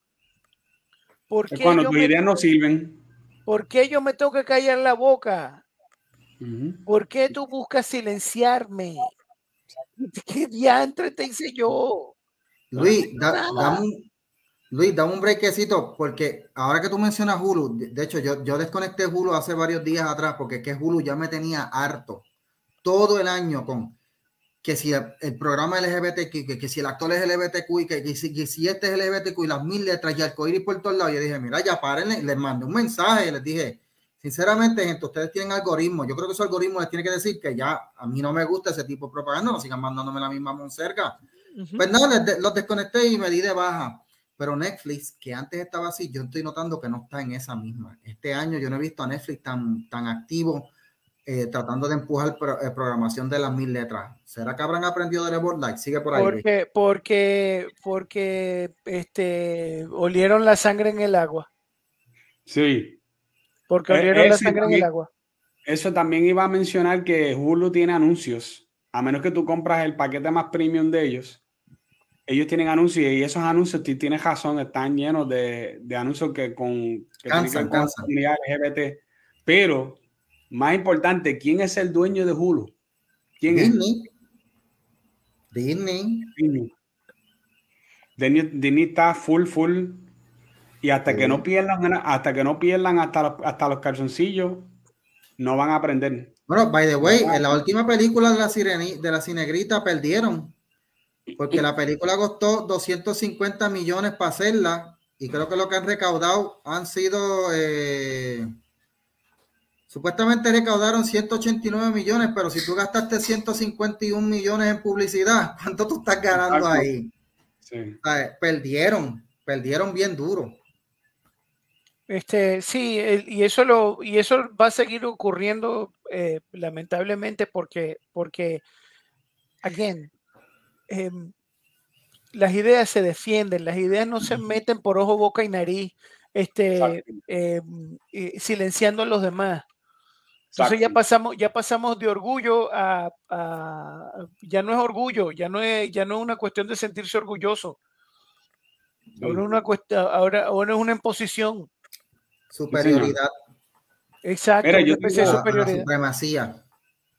¿Por Es qué, cuando tus me, ideas no sirven. Por qué yo me tengo que callar la boca? ¿Por qué tú buscas silenciarme? [LAUGHS] ¿Qué diantre te hice yo? Luis, da, dame un, Luis, dame un brequecito, porque ahora que tú mencionas Hulu, de, de hecho, yo, yo desconecté Hulu hace varios días atrás, porque es que Hulu ya me tenía harto todo el año con que si el, programa LGBTQ, que, que si el actor es LGBTQ, y que, que si, que si este es LGBTQ y las mil letras y arcoíris por todos lados, yo dije, mira, ya párenle, les mandé un mensaje, les dije, sinceramente, gente, ustedes tienen algoritmos, yo creo que esos algoritmos les tiene que decir que ya a mí no me gusta ese tipo de propaganda, no sigan mandándome la misma monserga. Ujú. Pues nada, de- los desconecté y me di de baja. Pero Netflix, que antes estaba así, yo estoy notando que no está en esa misma. Este año yo no he visto a Netflix tan, tan activo eh, tratando de empujar pro- eh, programación de las mil letras. ¿Será que habrán aprendido de Lebor Light? Sigue por ahí. Luis. Porque, porque, porque este, olieron la sangre en el agua. Sí. Porque Eh, olieron la sangre en el agua. Eso también iba a mencionar que Hulu tiene anuncios. A menos que tú compras el paquete más premium de ellos. Ellos tienen anuncios y esos anuncios, tú tienes razón, están llenos de, de anuncios que con que tienen que Cansan, ver con la comunidad LGBT. Pero, más importante, ¿quién es el dueño de Hulu? ¿Quién es? Disney. Disney. Disney. Disney, Disney está full, full. Y hasta que no pierdan, hasta que no pierdan hasta los, hasta los calzoncillos, no van a aprender. Bueno, by the way, en la última película de la, sireni, de la Cinegrita perdieron. Porque la película costó 250 millones para hacerla y creo que lo que han recaudado han sido, eh, supuestamente recaudaron 189 millones, pero si tú gastaste 151 millones en publicidad, [LAUGHS] ¿cuánto tú estás ganando ahí? Sí. perdieron, perdieron bien duro. Este, sí, y eso lo, y eso va a seguir ocurriendo eh, lamentablemente porque, porque, again, em, las ideas se defienden, las ideas no se meten por ojo, boca y nariz, este, em, silenciando a los demás. Entonces ya pasamos, ya pasamos de orgullo a, ya no es orgullo, ya no es, ya no es una cuestión de sentirse orgulloso. Ahora es una cuestión, ahora, ahora es una imposición. Superioridad. Exacto, yo tengo, supremacía.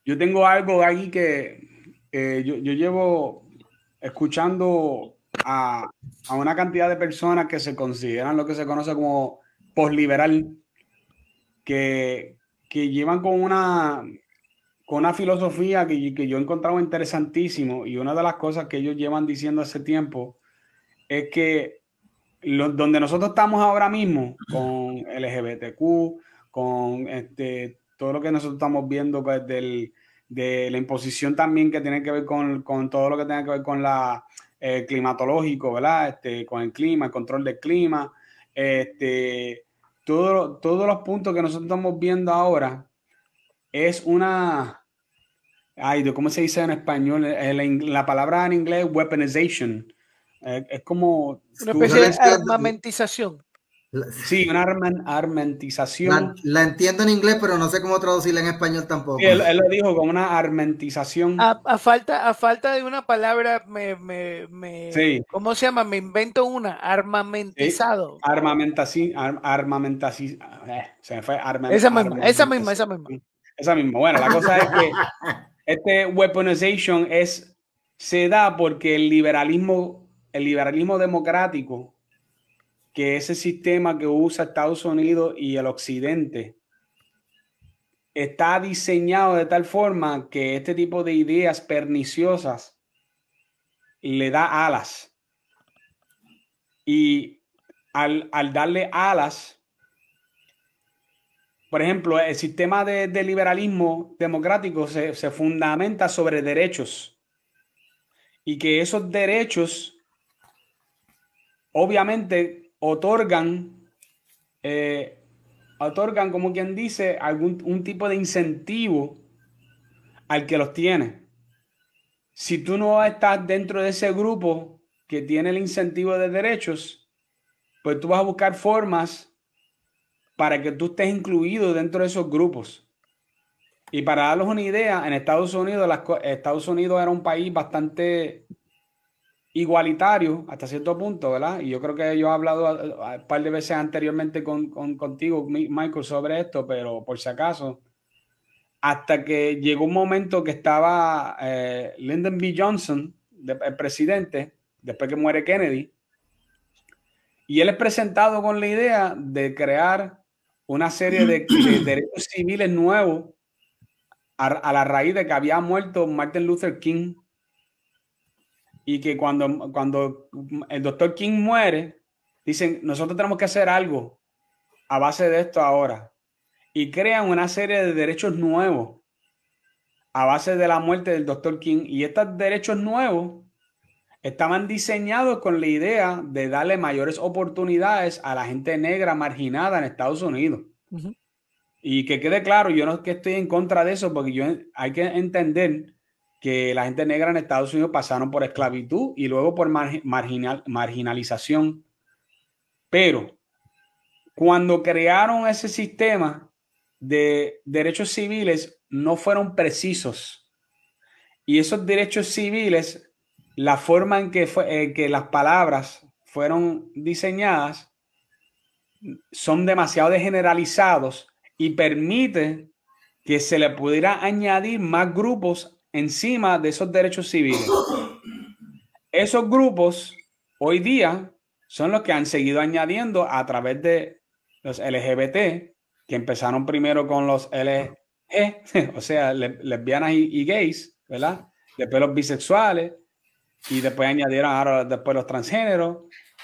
Yo tengo algo ahí que yo, yo, llevo escuchando a, a, una cantidad de personas que se consideran lo que se conoce como posliberal, que, que llevan con una, con una filosofía que, que yo he encontrado interesantísimo y una de las cosas que ellos llevan diciendo hace tiempo es que donde nosotros estamos ahora mismo con LGBTQ, con este, todo lo que nosotros estamos viendo pues, del, de la imposición también que tiene que ver con, con todo lo que tiene que ver con la eh, climatológico, ¿verdad? Este, con el clima, el control del clima, este, todo, todos los puntos que nosotros estamos viendo ahora es una, ay, ¿cómo se dice en español? La, la palabra en inglés, weaponization es como... Una especie de armamentización. Sí, una armamentización. La, entiendo en inglés, pero no sé cómo traducirla en español tampoco. él, lo dijo como una armamentización. A, falta, a falta de una palabra, me, me, me ¿cómo se llama? Me invento una, armamentizado. Sí. Armamentación, eh, se me fue esa misma, esa misma, esa misma. Esa misma. Bueno, la cosa es que [LAUGHS] este weaponization es, se da porque el liberalismo el liberalismo democrático, que ese sistema que usa Estados Unidos y el Occidente, está diseñado de tal forma que este tipo de ideas perniciosas le da alas. Y al, darle alas, por ejemplo, el sistema de, liberalismo democrático se, se, fundamenta sobre derechos y que esos derechos obviamente otorgan, eh, otorgan, como quien dice, algún un tipo de incentivo al que los tiene. Si tú no estás dentro de ese grupo que tiene el incentivo de derechos, pues tú vas a buscar formas para que tú estés incluido dentro de esos grupos. Y para darles una idea, en Estados Unidos, Estados Unidos era un país bastante igualitario hasta cierto punto, ¿verdad? Y yo creo que yo he hablado un par de veces anteriormente con, contigo, Michael, sobre esto, pero por si acaso, hasta que llegó un momento que estaba eh, Lyndon B. Johnson, el presidente, después que muere Kennedy, y él es presentado con la idea de crear una serie de, [CLEARS THROAT] derechos civiles nuevos a la raíz de que había muerto Martin Luther King y que cuando, cuando el doctor King muere, dicen, nosotros tenemos que hacer algo a base de esto ahora. Y crean una serie de derechos nuevos a base de la muerte del doctor King. Y estos derechos nuevos estaban diseñados con la idea de darle mayores oportunidades a la gente negra marginada en Estados Unidos. Y que quede claro, yo no es que estoy en contra de eso, porque yo hay que entender que la gente negra en Estados Unidos pasaron por esclavitud y luego por marginal, marginalización. Pero cuando crearon ese sistema de derechos civiles, no fueron precisos. Y esos derechos civiles, la forma en que, fue, que las palabras fueron diseñadas, son demasiado generalizados y permite que se le pudiera añadir más grupos encima de esos derechos civiles. Esos grupos hoy día son los que han seguido añadiendo a través de los LGBT, que empezaron primero con los LG, [LAUGHS] o sea, lesbianas y, gays, ¿verdad? Después los bisexuales y después añadieron ahora después los transgéneros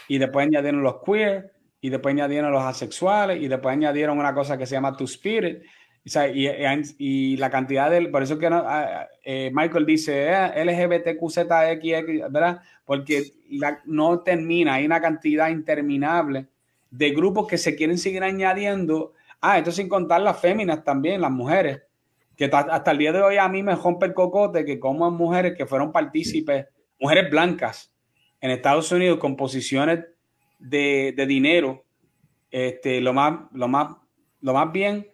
y después añadieron los queer, y después añadieron los asexuales, y después añadieron una cosa que se llama Two Spirit. Y, la cantidad de, por eso que ah, eh, Michael dice eh, LGBTQZX, ¿verdad? Porque no termina, hay una cantidad interminable de grupos que se quieren seguir añadiendo. Ah, esto sin contar las féminas también, las mujeres, que hasta el día de hoy a mí me rompe el cocote que como mujeres que fueron partícipes, mujeres blancas en Estados Unidos con posiciones de, dinero, este, lo, más, lo, más, lo más bien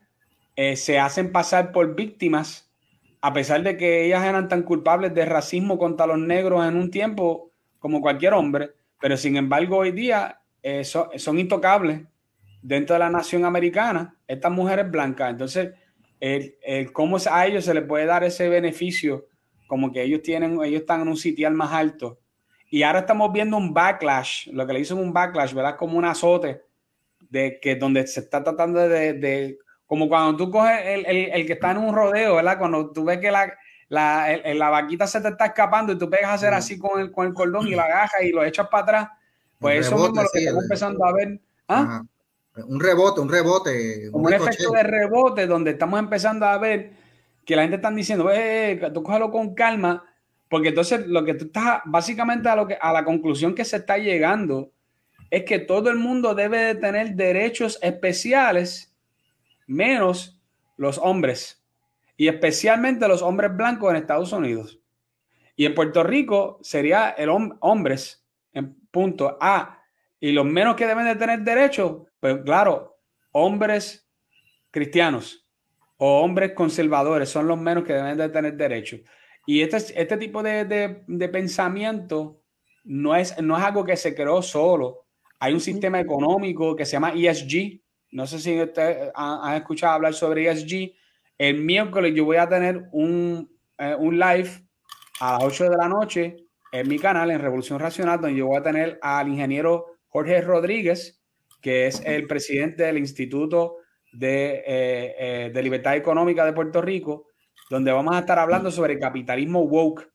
eh, se hacen pasar por víctimas, a pesar de que ellas eran tan culpables de racismo contra los negros en un tiempo como cualquier hombre, pero sin embargo hoy día eh, son, intocables dentro de la nación americana, estas mujeres blancas. Entonces, cómo a ellos se les puede dar ese beneficio, como que ellos tienen, ellos están en un sitial más alto. Y ahora estamos viendo un backlash, lo que le dicen un backlash, ¿verdad? Como un azote, de que donde se está tratando de, como cuando tú coges el, el, que está en un rodeo, ¿verdad? Cuando tú ves que la, la, la vaquita se te está escapando y tú pegas a hacer así con el, con el cordón y la agajas y lo echas para atrás, pues eso mismo lo que estamos empezando a ver. ¿ah? Un rebote, un rebote. un, efecto de rebote donde estamos empezando a ver que la gente está diciendo, eh, tú cógelo con calma, porque entonces lo que tú estás, básicamente a, lo que, a la conclusión que se está llegando es que todo el mundo debe de tener derechos especiales menos los hombres y especialmente los hombres blancos en Estados Unidos. Y en Puerto Rico sería el hombres en punto A. Y los menos que deben de tener derecho, pues claro, hombres cristianos o hombres conservadores son los menos que deben de tener derecho. Y este, este tipo de, de, pensamiento no es, no es algo que se creó solo. Hay un sistema económico que se llama ESG. No sé si ustedes han, escuchado hablar sobre ESG. El miércoles yo voy a tener un, eh, un live a las 8 de la noche en mi canal, en Revolución Racional, donde yo voy a tener al ingeniero Jorge Rodríguez, que es el presidente del Instituto de, eh, eh, de Libertad Económica de Puerto Rico, donde vamos a estar hablando sobre el capitalismo woke.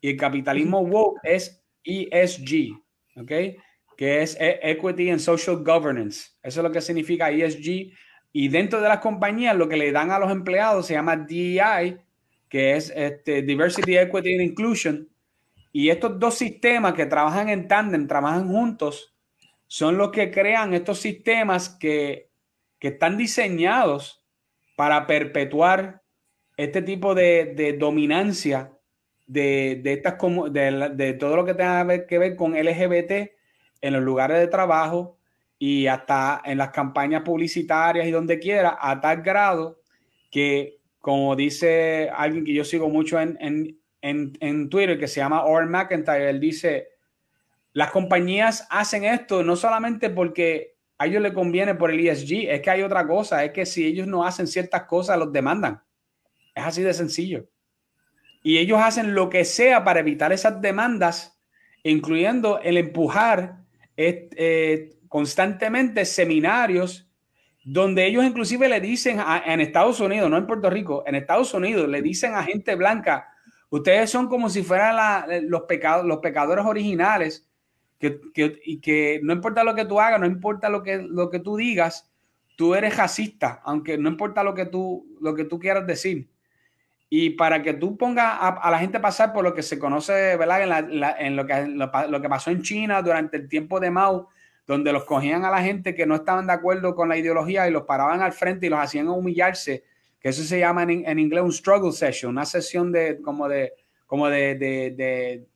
Y el capitalismo woke es ESG, ¿ok? Que es e, Equity and Social Governance. Eso es lo que significa ESG. Y dentro de las compañías, lo que le dan a los empleados se llama DEI, que es este, Diversity, Equity and Inclusion, y estos dos sistemas que trabajan en tándem, trabajan juntos, son los que crean estos sistemas que, están diseñados para perpetuar este tipo de, dominancia de, estas, de, de todo lo que tenga que ver con LGBT en los lugares de trabajo y hasta en las campañas publicitarias y donde quiera, a tal grado que, como dice alguien que yo sigo mucho en, en, Twitter que se llama Oren McIntyre. Él dice, las compañías hacen esto no solamente porque a ellos les conviene por el ESG, es que hay otra cosa, es que si ellos no hacen ciertas cosas, los demandan. Es así de sencillo. Y ellos hacen lo que sea para evitar esas demandas, incluyendo el empujar eh, constantemente seminarios donde ellos inclusive le dicen en Estados Unidos, no en Puerto Rico, en Estados Unidos le dicen a gente blanca, Ustedes son como si fueran los, pecados, los pecadores originales, que, y que no importa lo que tú hagas, no importa lo que, lo que tú digas, tú eres racista, aunque no importa lo que tú, lo que tú quieras decir. Y para que tú pongas a, la gente pasar por lo que se conoce, ¿verdad? En, lo, que, lo, que pasó en China durante el tiempo de Mao, donde los cogían a la gente que no estaban de acuerdo con la ideología y los paraban al frente y los hacían humillarse que eso se llama en, inglés un struggle session, una sesión de como de como de, de, de,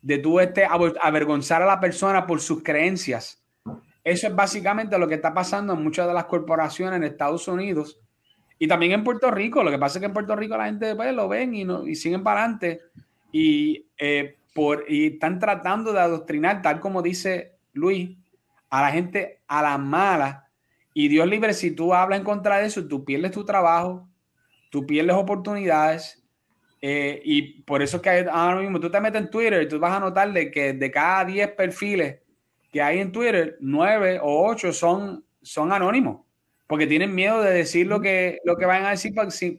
de tú este, avergonzar a la persona por sus creencias. Eso es básicamente lo que está pasando en muchas de las corporaciones en Estados Unidos y también en Puerto Rico. Lo que pasa es que en Puerto Rico la gente pues, lo ven y, no, y siguen para adelante y, eh, por, y están tratando de adoctrinar, tal como dice Luis, a la gente a la mala y Dios libre, si tú hablas en contra de eso, tú pierdes tu trabajo, tú pierdes oportunidades. Eh, y por eso es que ahora mismo tú te metes en Twitter y tú vas a notar de que de cada 10 perfiles que hay en Twitter, 9 o 8 son, son anónimos. Porque tienen miedo de decir lo que, lo que van a decir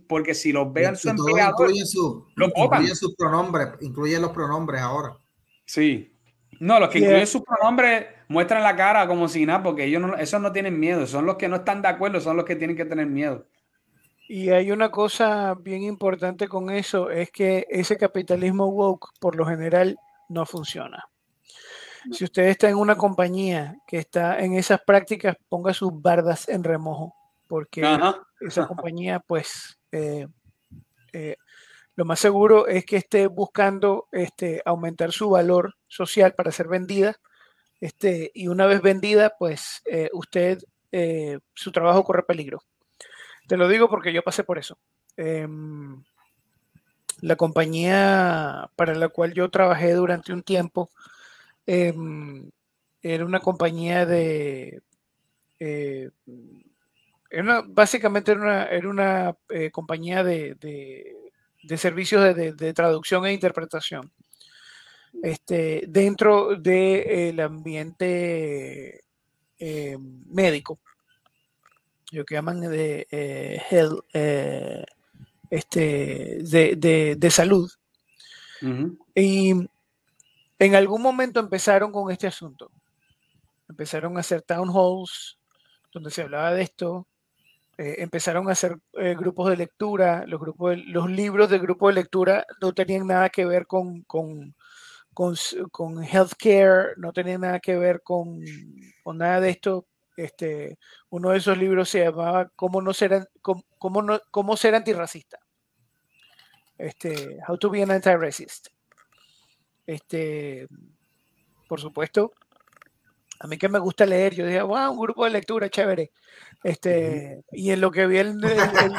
porque si los vean su empleador, su, incluye sus pronombres, incluye los pronombres ahora. Sí. No, los que incluyen sus pronombres muestran la cara como si nada, porque ellos no, esos no tienen miedo, son los que no están de acuerdo, son los que tienen que tener miedo. Y hay una cosa bien importante con eso, es que ese capitalismo woke por lo general no funciona. Si usted está en una compañía que está en esas prácticas, ponga sus bardas en remojo, porque esa compañía, pues, eh, eh, lo más seguro es que esté buscando este, aumentar su valor social para ser vendida. Este, y una vez vendida, pues eh, usted, su trabajo corre peligro. Te lo digo porque yo pasé por eso. Em, la compañía para la cual yo trabajé durante un tiempo em, era una compañía de... Eh, básicamente era una, era una eh, compañía de, de, servicios de, traducción e interpretación. Este, dentro del ambiente eh, médico lo que llaman de eh, eh, este, de, salud. Y en algún momento empezaron con este asunto. Empezaron a hacer town halls donde se hablaba de esto. Eh, empezaron a hacer grupos de lectura. Los, grupos los libros de grupo de lectura no tenían nada que ver con, con, con, healthcare, no tenían nada que ver con, con nada de esto este, uno de esos libros se llamaba Cómo no ser, cómo, cómo ser antirracista. Este, How to be an anti-racist. Este, por supuesto, a mí que me gusta leer, yo dije, wow, un grupo de lectura, chévere. Este, y en lo que vi el,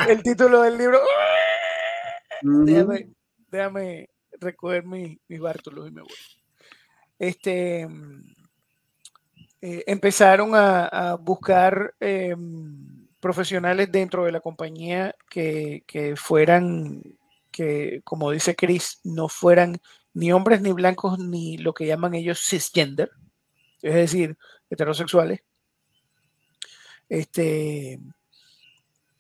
el, título del libro, déjame, déjame, recoger mi, mi bártulo y me voy. Este, eh, empezaron a, buscar em, profesionales dentro de la compañía que, fueran, que como dice Chris, no fueran ni hombres ni blancos ni lo que llaman ellos cisgender, es decir, heterosexuales. Este,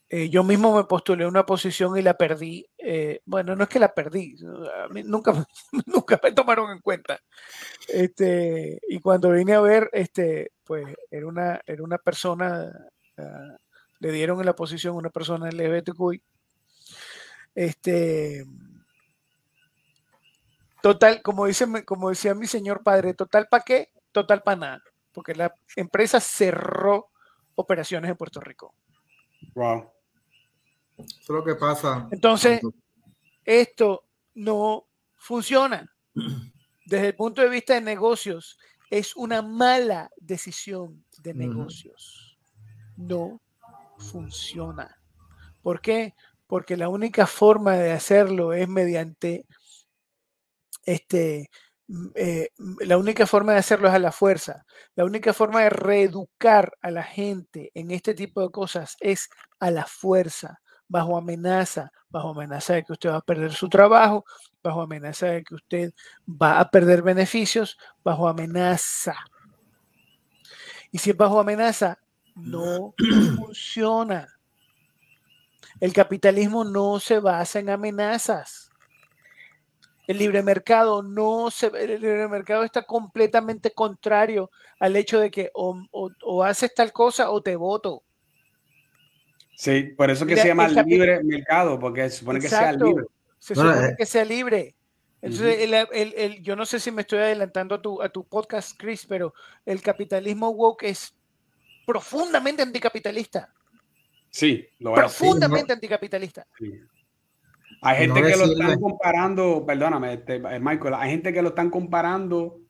eh, yo mismo me postulé una posición y la perdí. Eh, bueno, no es que la perdí, nunca, [LAUGHS] nunca me tomaron en cuenta. Este, y cuando vine a ver, este, pues era una, era una persona, ah, le dieron en la posición una persona LGBTQI. Este, total, como, dice, como decía mi señor padre, total para qué, total para nada, porque la empresa cerró operaciones en Puerto Rico. Wow. Eso es lo que pasa. Entonces, esto no funciona. Desde el punto de vista de negocios, es una mala decisión de negocios. No funciona. ¿Por qué? Porque la única forma de hacerlo es mediante este, eh, la única forma de hacerlo es a la fuerza. La única forma de reeducar a la gente en este tipo de cosas es a la fuerza bajo amenaza, bajo amenaza de que usted va a perder su trabajo, bajo amenaza de que usted va a perder beneficios, bajo amenaza. Y si es bajo amenaza, no [CLEARS THROAT] funciona. El capitalismo no se basa en amenazas. El libre mercado no se el libre mercado está completamente contrario al hecho de que o, o haces tal cosa o te voto. Sí, por eso que se llama libre mercado, porque se supone que sea libre. Se supone que sea libre. Entonces, el, yo no sé si me estoy adelantando a tu, a tu podcast, Chris, pero el capitalismo woke es profundamente anticapitalista. Sí, lo es. Profundamente anticapitalista. Hay gente que lo están comparando, perdóname, este, eh, Michael, hay gente que lo están comparando,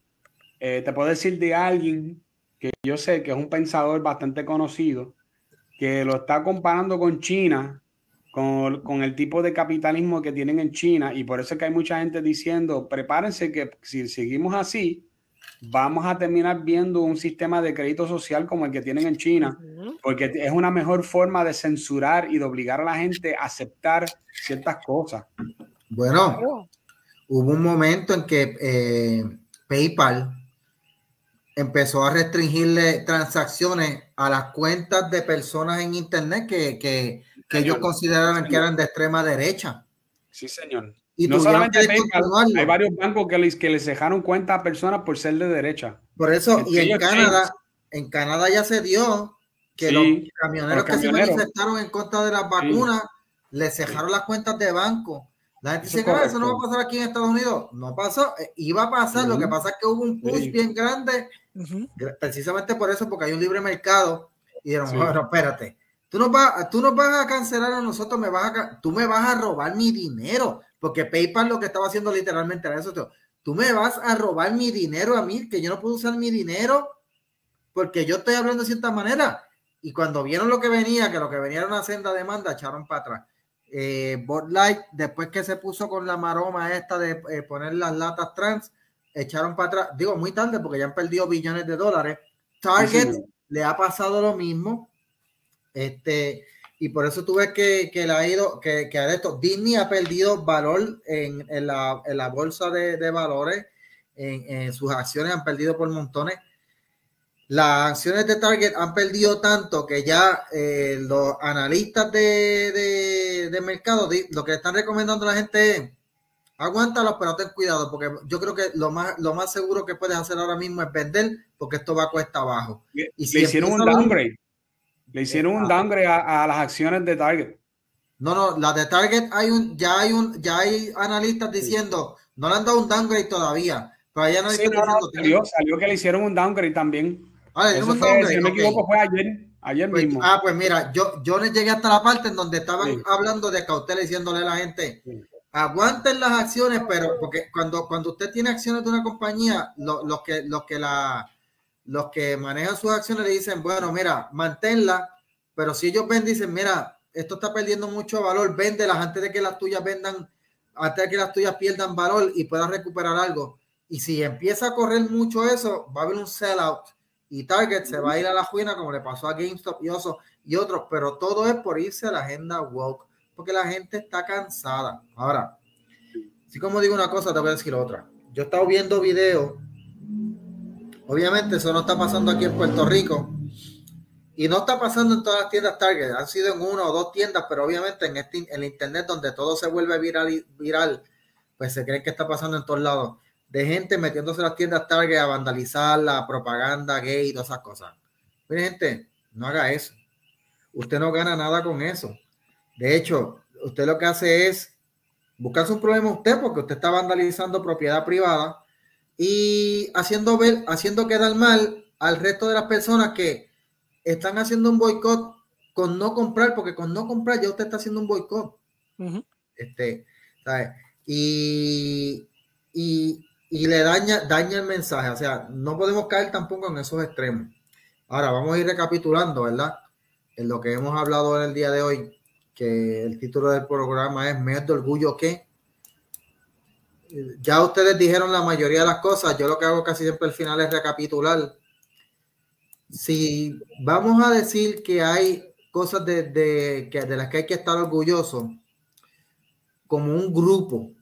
eh, te puedo decir de alguien que yo sé que es un pensador bastante conocido, que lo está comparando con China, con, el tipo de capitalismo que tienen en China, y por eso es que hay mucha gente diciendo, prepárense que si seguimos así, vamos a terminar viendo un sistema de crédito social como el que tienen en China, porque es una mejor forma de censurar y de obligar a la gente a aceptar ciertas cosas. Bueno, hubo un momento en que eh, PayPal empezó a restringirle transacciones a las cuentas de personas en Internet que, ellos consideraban que eran de extrema derecha. Sí, señor. Y no solamente descontinuarlo. hay varios bancos que les, que les dejaron cuenta a personas por ser de derecha. Por eso, y en Canadá, en Canadá ya se dio que Sí, los camioneros los que se manifestaron en contra de las vacunas les cejaron las cuentas de banco. La gente Eso dice, "Ah, eso no va a pasar aquí en Estados Unidos. No pasó, eh, iba a pasar. Lo que pasa es que hubo un push Sí. bien grande, precisamente por eso, porque hay un libre mercado. Y dijeron, Sí. bueno, espérate, tú nos, vas, tú nos vas a cancelar a nosotros, me vas a, tú me vas a robar mi dinero. Porque PayPal lo que estaba haciendo literalmente era eso. tío. Tú me vas a robar mi dinero a mí, que yo no puedo usar mi dinero porque yo estoy hablando de cierta manera. Y cuando vieron lo que venía, que lo que venía era una senda demanda, echaron para atrás. Eh, Light, después que se puso con la maroma esta de eh, poner las latas trans, echaron para atrás. Digo, muy tarde porque ya han perdido billones de dólares. Target Sí, le ha pasado lo mismo. Este, y por eso tú ves que, que le ha ido, que, que esto, Disney ha perdido valor en, en la, en la bolsa de, de valores, en, en sus acciones han perdido por montones. Las acciones de Target han perdido tanto que ya eh, los analistas de, de, de mercado lo que están recomendando a la gente es aguántalo, pero ten cuidado, porque yo creo que lo más, lo más seguro que puedes hacer ahora mismo es vender, porque esto va a cuesta abajo. Le, Y si le hicieron un downgrade. Le hicieron un downgrade a, a las acciones de Target. No, no, la de Target hay un, ya hay un, ya hay analistas diciendo, no le han dado un downgrade todavía, pero hay analistas Sí, no, no, diciendo, salió, salió que le hicieron un downgrade también. Ah, le Eso dieron un fue, downgrade, si no me equivoco, fue ayer, ayer Pues, mismo. ah, pues mira, yo, yo le llegué hasta la parte en donde estaban Sí. hablando de cautela diciéndole a la gente, aguanten las acciones, pero porque cuando, cuando usted tiene acciones de una compañía, lo- los que, los que la, los que manejan sus acciones le dicen, bueno, mira, manténla, pero si ellos ven, dicen, mira, esto está perdiendo mucho valor, véndelas antes de que las tuyas vendan, antes de que las tuyas pierdan valor y puedas recuperar algo. Y si empieza a correr mucho eso, va a haber un sellout y Target se va a ir a la juina como le pasó a GameStop y Oso y otros, pero todo es por irse a la agenda woke, porque la gente está cansada. Ahora, así como digo una cosa, te voy a decir otra. Yo he estado viendo videos, obviamente eso no está pasando aquí en Puerto Rico, y no está pasando en todas las tiendas Target, han sido en una o dos tiendas, pero obviamente en, este, en el internet donde todo se vuelve viral, pues se creen que está pasando en todos lados. De gente metiéndose en las tiendas Target a vandalizar la propaganda gay y todas esas cosas. Mire, gente, no haga eso. Usted no gana nada con eso. De hecho, usted lo que hace es buscarse un problema usted porque usted está vandalizando propiedad privada y haciendo ver, haciendo quedar mal al resto de las personas que están haciendo un boicot con no comprar, porque con no comprar ya usted está haciendo un boicot. Este, ¿sabes? Y, y, y le daña, daña el mensaje. O sea, no podemos caer tampoco en esos extremos. Ahora vamos a ir recapitulando, ¿verdad? En lo que hemos hablado en el día de hoy, que el título del programa es Mes de Orgullo que ya ustedes dijeron la mayoría de las cosas. Yo lo que hago casi siempre al final es recapitular. Si vamos a decir que hay cosas de, de, de las que hay que estar orgullosos, como un grupo,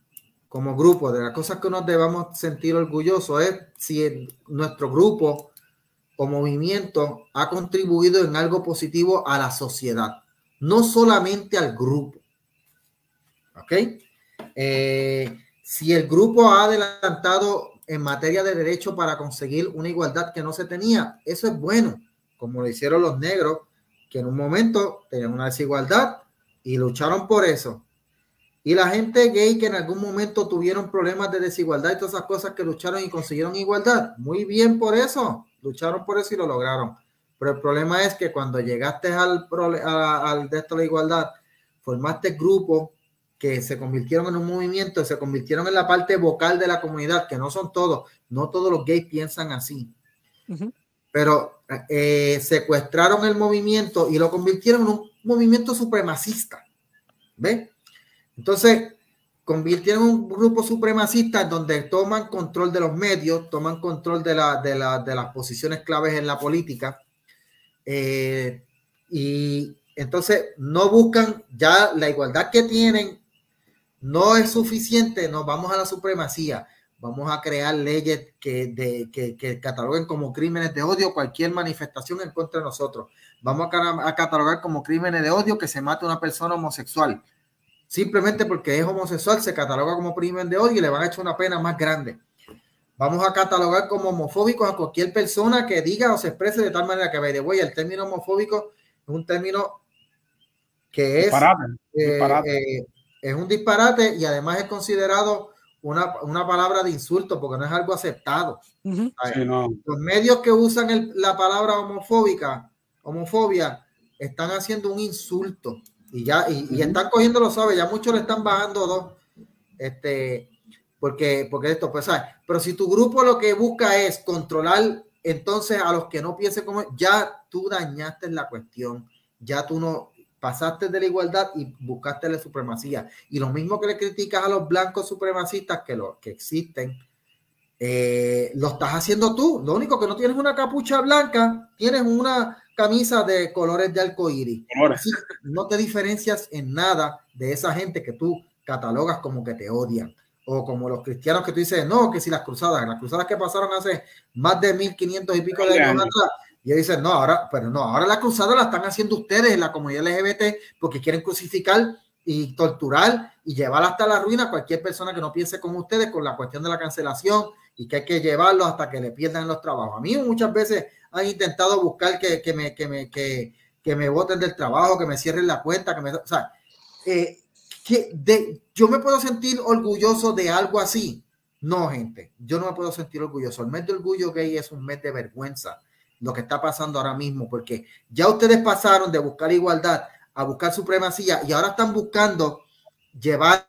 como grupo, de las cosas que nos debamos sentir orgullosos es si nuestro grupo o movimiento ha contribuido en algo positivo a la sociedad, no solamente al grupo. ¿Ok? Eh, si el grupo ha adelantado en materia de derecho para conseguir una igualdad que no se tenía, eso es bueno, como lo hicieron los negros, que en un momento tenían una desigualdad y lucharon por eso. Y la gente gay que en algún momento tuvieron problemas de desigualdad y todas esas cosas que lucharon y consiguieron igualdad. Muy bien por eso. Lucharon por eso y lo lograron. Pero el problema es que cuando llegaste al, prole- a- al de esto la igualdad, formaste grupos que se convirtieron en un movimiento, se convirtieron en la parte vocal de la comunidad, que no son todos, no todos los gays piensan así Ujú. pero eh, secuestraron el movimiento y lo convirtieron en un movimiento supremacista. ¿Ve? Entonces, convirtieron en un grupo supremacista donde toman control de los medios, toman control de, la, de, la- de las posiciones claves en la política. eh, y entonces no buscan ya la igualdad que tienen, no es suficiente, nos vamos a la supremacía vamos a crear leyes que, de, que, que cataloguen como crímenes de odio cualquier manifestación en contra de nosotros. Vamos a, ca- a catalogar como crímenes de odio que se mate una persona homosexual. simplemente porque es homosexual, se cataloga como crimen de odio y le van a echar una pena más grande. Vamos a catalogar como homofóbicos a cualquier persona que diga o se exprese de tal manera que, by the way, el término homofóbico es un término que es, eh, eh, es un disparate y además es considerado una, una, palabra de insulto porque no es algo aceptado. Los medios que usan la palabra homofóbica, homofobia, están haciendo un insulto y ya, y, están cogiendo lo sabe, ya muchos le están bajando dos. Este, porque, porque esto, pues, ¿sabes? Pero si tu grupo lo que busca es controlar entonces a los que no piensen como, ya tú dañaste la cuestión, ya tú no, pasaste de la igualdad y buscaste la supremacía. Y lo mismo que le criticas a los blancos supremacistas que, lo, que existen, eh, lo estás haciendo tú. Lo único que no tienes una capucha blanca, tienes una camisa de colores de arcoíris. no te diferencias en nada de esa gente que tú catalogas como que te odian. O como los cristianos que tú dices, no, que si las cruzadas, las cruzadas que pasaron hace más de 1500 y pico de años atrás, y dicen, no, ahora, pero no, ahora la cruzada la están haciendo ustedes en la comunidad LGBT porque quieren crucificar y torturar y llevar hasta la ruina cualquier persona que no piense como ustedes con la cuestión de la cancelación y que hay que llevarlos hasta que le pierdan los trabajos. A mí muchas veces han intentado buscar que, que me, que, me, que, que me voten del trabajo, que me cierren la cuenta, que me... O sea, eh, que de, yo me puedo sentir orgulloso de algo así. No, gente, yo no me puedo sentir orgulloso. El mes de orgullo gay es un mes de vergüenza lo que está pasando ahora mismo, porque ya ustedes pasaron de buscar igualdad a buscar supremacía y ahora están buscando llevar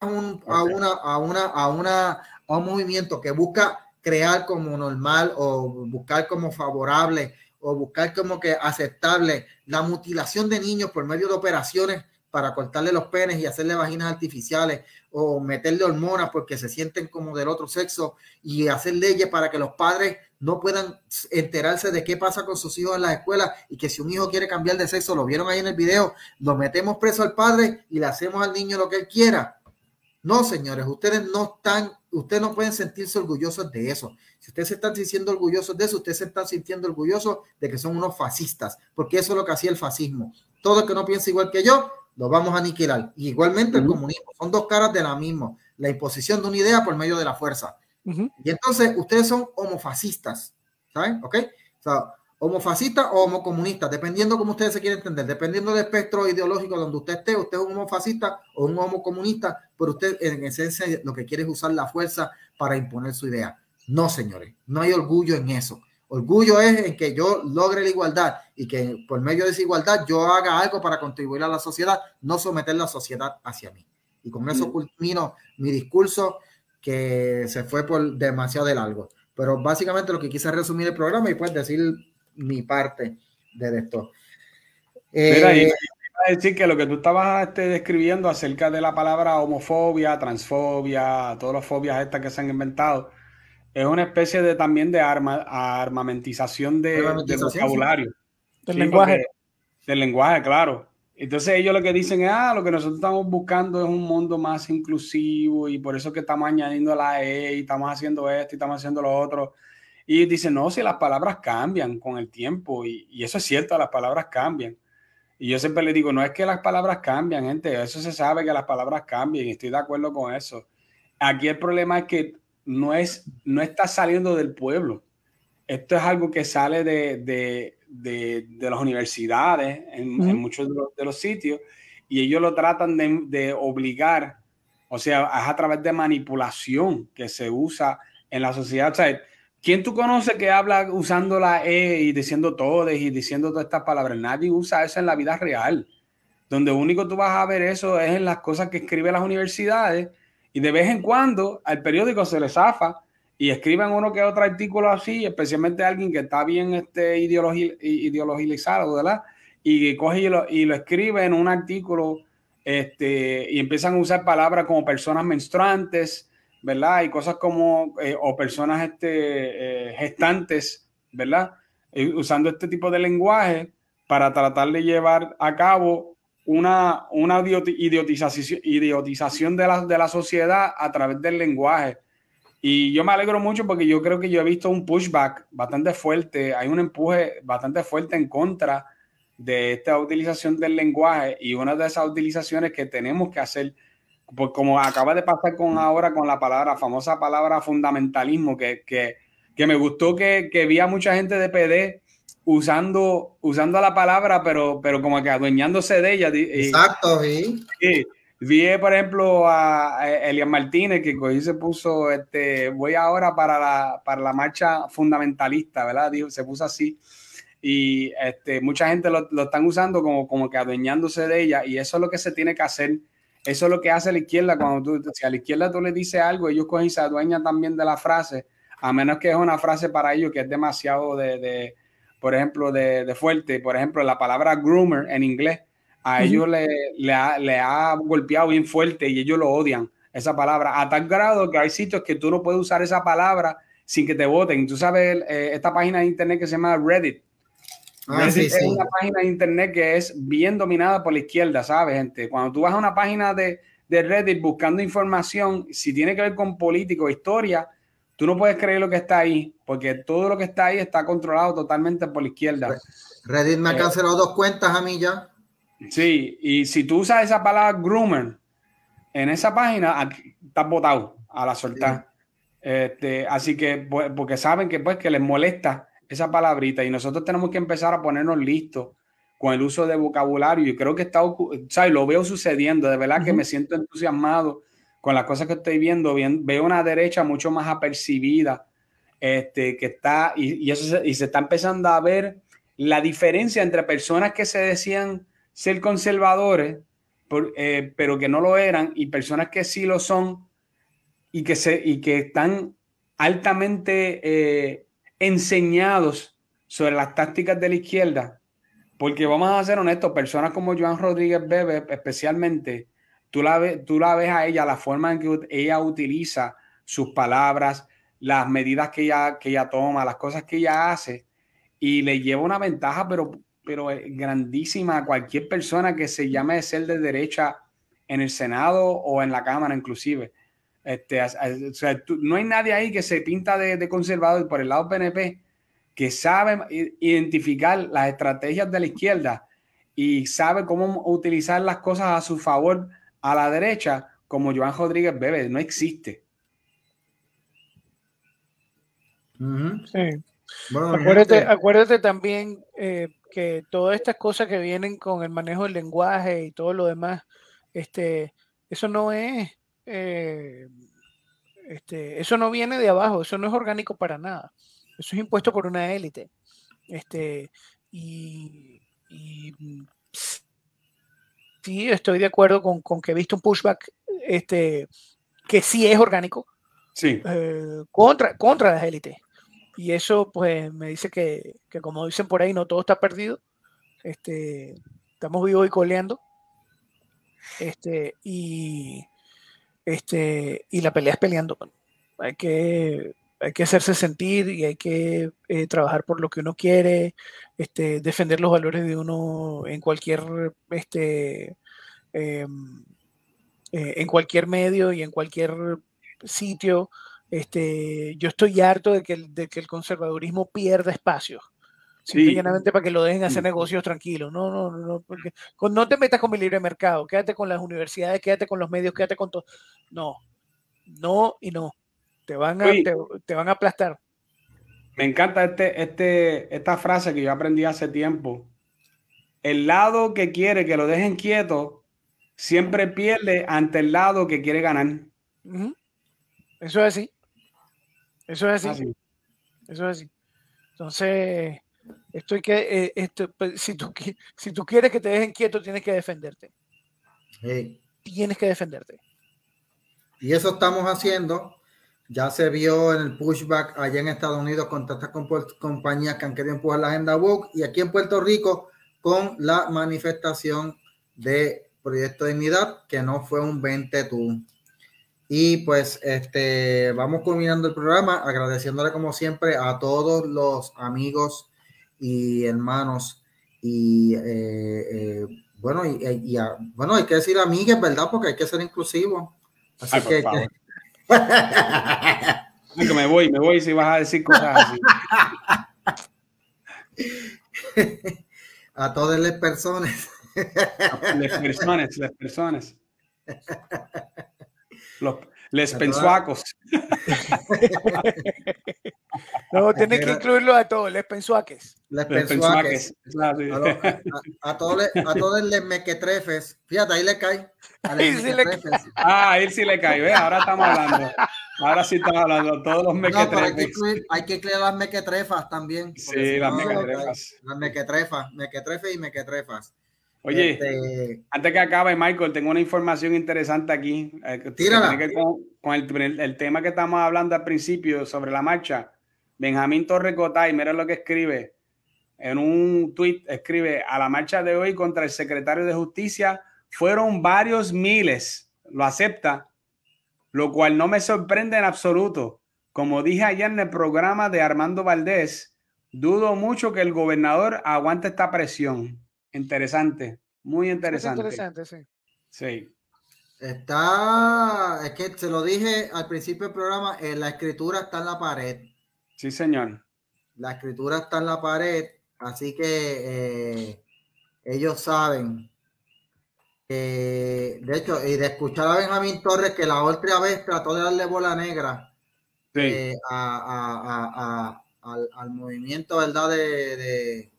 a, una, a, una, a, una, a un movimiento que busca crear como normal o buscar como favorable o buscar como que aceptable la mutilación de niños por medio de operaciones para cortarle los penes y hacerle vaginas artificiales o meterle hormonas porque se sienten como del otro sexo y hacer leyes para que los padres no puedan enterarse de qué pasa con sus hijos en las escuelas y que si un hijo quiere cambiar de sexo, lo vieron ahí en el video, lo metemos preso al padre y le hacemos al niño lo que él quiera. No, señores, ustedes no están, ustedes no pueden sentirse orgullosos de eso. Si ustedes se están sintiendo orgullosos de eso, ustedes se están sintiendo orgullosos de que son unos fascistas, porque eso es lo que hacía el fascismo. Todo el que no piensa igual que yo lo vamos a aniquilar. igualmente el comunismo, son dos caras de la misma, la imposición de una idea por medio de la fuerza. Y entonces ustedes son homofascistas, ¿saben? ¿Ok? O sea, homofascistas o homocomunistas, dependiendo como ustedes se quieren entender, dependiendo del espectro ideológico donde usted esté, usted es un homofascista o un homocomunista, pero usted en esencia lo que quiere es usar la fuerza para imponer su idea. No, señores, no hay orgullo en eso. Orgullo es en que yo logre la igualdad y que por medio de esa igualdad yo haga algo para contribuir a la sociedad, no someter la sociedad hacia mí. Y con eso culmino mi discurso que se fue por demasiado de largo. Pero básicamente lo que quise resumir el programa y pues decir mi parte de esto. Mira, y eh, decir que lo que tú estabas este, describiendo acerca de la palabra homofobia, transfobia, todas las fobias estas que se han inventado, es una especie de también de arma, armamentización de, vocabulario. Del lenguaje. del lenguaje, claro. Entonces ellos lo que dicen es, ah, lo que nosotros estamos buscando es un mundo más inclusivo y por eso que estamos añadiendo la E y estamos haciendo esto y estamos haciendo lo otro. Y dicen, no, si las palabras cambian con el tiempo y, y eso es cierto, las palabras cambian. Y yo siempre le digo, no es que las palabras cambian, gente, eso se sabe que las palabras cambian y estoy de acuerdo con eso. Aquí el problema es que no, es, no está saliendo del pueblo. Esto es algo que sale de, de, de, las universidades en, muchos de los, sitios y ellos lo tratan de, obligar, o sea, es a través de manipulación que se usa en la sociedad. O sea, ¿quién tú conoces que habla usando la E y diciendo todes y diciendo todas estas palabras? Nadie usa eso en la vida real. Donde único tú vas a ver eso es en las cosas que escriben las universidades y de vez en cuando al periódico se le zafa y escriben uno que otro artículo así, especialmente alguien que está bien este, ideologizado, ¿verdad? Y coge y lo, y lo escribe en un artículo este, y empiezan a usar palabras como personas menstruantes, ¿verdad? Y cosas como, eh, o personas este, eh, gestantes, ¿verdad? usando este tipo de lenguaje para tratar de llevar a cabo una, idiotización, idiotización de, la, de la sociedad a través del lenguaje. Y yo me alegro mucho porque yo creo que yo he visto un pushback bastante fuerte, hay un empuje bastante fuerte en contra de esta utilización del lenguaje y una de esas utilizaciones que tenemos que hacer, pues como acaba de pasar con ahora con la palabra, famosa palabra fundamentalismo, que, que, que me gustó que, que vi a mucha gente de PD usando, usando la palabra, pero, pero como que adueñándose de ella. Exacto, sí. sí. Vi, por ejemplo, a Elian Martínez, que hoy se puso, este, voy ahora para la, para la marcha fundamentalista, ¿verdad? Dijo, se puso así. Y este, mucha gente lo, lo, están usando como, como que adueñándose de ella. Y eso es lo que se tiene que hacer. Eso es lo que hace la izquierda. Cuando tú, si a la izquierda tú le dices algo, ellos cogen y se adueñan también de la frase, a menos que es una frase para ellos que es demasiado de, de por ejemplo, de, de fuerte. Por ejemplo, la palabra groomer en inglés a ellos le, le, ha, le, ha, golpeado bien fuerte y ellos lo odian, esa palabra, a tal grado que hay sitios que tú no puedes usar esa palabra sin que te voten. Tú sabes, eh, esta página de internet que se llama Reddit. Ah, Reddit sí, es sí. una página de internet que es bien dominada por la izquierda, ¿sabes, gente? Cuando tú vas a una página de, de Reddit buscando información, si tiene que ver con político, historia, tú no puedes creer lo que está ahí, porque todo lo que está ahí está controlado totalmente por la izquierda. Reddit me ha Eh, cancelado dos cuentas a mí ya. Sí, y si tú usas esa palabra groomer en esa página, aquí estás botado a la soltar. Este, así que, porque saben que, pues, que les molesta esa palabrita y nosotros tenemos que empezar a ponernos listos con el uso de vocabulario. Y creo que está, ocu- ¿sabes? Lo veo sucediendo. De verdad que me siento entusiasmado con las cosas que estoy viendo. Bien, veo una derecha mucho más apercibida, este, que está, y, eso se, y se está empezando a ver la diferencia entre personas que se decían ser conservadores, eh, pero que no lo eran, y personas que sí lo son y que, se, y que están altamente eh, enseñados sobre las tácticas de la izquierda. Porque vamos a ser honestos, personas como Joan Rodríguez Bebe, especialmente, tú la, ves, tú la ves a ella, la forma en que ella utiliza sus palabras, las medidas que ella, que ella toma, las cosas que ella hace, y le lleva una ventaja, pero, pero eh, grandísima a cualquier persona que se llame de ser de derecha en el Senado o en la Cámara, inclusive. Este, o sea, no hay nadie ahí que se pinta de, de conservador por el lado PNP que sabe identificar las estrategias de la izquierda y sabe cómo utilizar las cosas a su favor a la derecha, como Joan Rodríguez Bebe. No existe. Sí. Bueno, Acuérdate, gente, acuérdate también eh, que todas estas cosas que vienen con el manejo del lenguaje y todo lo demás, este, eso no es, eh, este, eso no viene de abajo, eso no es orgánico para nada. Eso es impuesto por una élite. Este, y, y, sí, estoy de acuerdo con, con que he visto un pushback este, que sí es orgánico Sí. eh, contra, contra las élites. Y eso, pues, me dice que, que, como dicen por ahí, no todo está perdido. Este, estamos vivos y coleando. Este, y, este, y la pelea es peleando. mano. Hay que, hay que hacerse sentir y hay que eh, trabajar por lo que uno quiere, este, defender los valores de uno en cualquier, este, em, eh, en cualquier medio y en cualquier sitio. Este, yo estoy harto de que el, de que el conservadurismo pierda espacio. Sí. llanamente para que lo dejen hacer Sí. negocios tranquilos. No, no, no, no, porque con- no te metas con mi libre mercado. Quédate con las universidades, quédate con los medios, quédate con todo. No, no y no. Te van a, Oye. te, te van a aplastar. Me encanta este, este, esta frase que yo aprendí hace tiempo. El lado que quiere que lo dejen quieto siempre pierde ante el lado que quiere ganar. Eso es así. Eso es así. Así. Eso es así. Entonces, estoy que, eh, esto, pues, si, tú, si tú quieres que te dejen quieto, tienes que defenderte. sí. Tienes que defenderte. Y eso estamos haciendo. Ya se vio en el pushback allá en Estados Unidos con compu- compañías que han querido empujar la agenda woke y aquí en Puerto Rico con la manifestación de Proyecto de Dignidad, que no fue un 20 tú. Y pues este vamos culminando el programa agradeciéndole como siempre a todos los amigos y hermanos y eh, eh, bueno y, y a- bueno hay que decir amigues verdad porque hay que ser inclusivo. Así Ay, por que, [LAUGHS] me voy, me voy si vas a decir cosas así. a todas las personas. Las personas, las personas. Los, les pensuacos. [LAUGHS] no, tienes que incluirlo a todos, les pensuaques. Les pensuaques. A, a, a, todos, a todos les mequetrefes. Fíjate, ahí le cae. [LAUGHS] Ahí sí le cae. Ah, ahí sí le cae. ¿ves? Ahora estamos hablando. Ahora sí estamos hablando. Todos los mequetrefes. No, hay, que incluir, hay que incluir las mequetrefas también. Sí, las mequetrefas. Las mequetrefas. Mequetrefes y mequetrefas. Oye, este... antes que acabe, Michael, tengo una información interesante aquí. Eh, Tírala. Que con, con el, el, tema que estamos hablando al principio sobre la marcha. Benjamín Torrecotay, mira lo que escribe. En un tuit escribe, a la marcha de hoy contra el secretario de Justicia fueron varios miles. Lo acepta, lo cual no me sorprende en absoluto. Como dije ayer en el programa de Armando Valdés, dudo mucho que el gobernador aguante esta presión. Interesante, muy interesante. interesante, sí. Sí. Está, es que se lo dije al principio del programa, eh, la escritura está en la pared. Sí, señor. La escritura está en la pared, así que eh, ellos saben. de hecho, y de escuchar a Benjamín Torres que la otra vez trató de darle bola negra sí. eh, a, a, a, al, al, movimiento, ¿verdad? de de,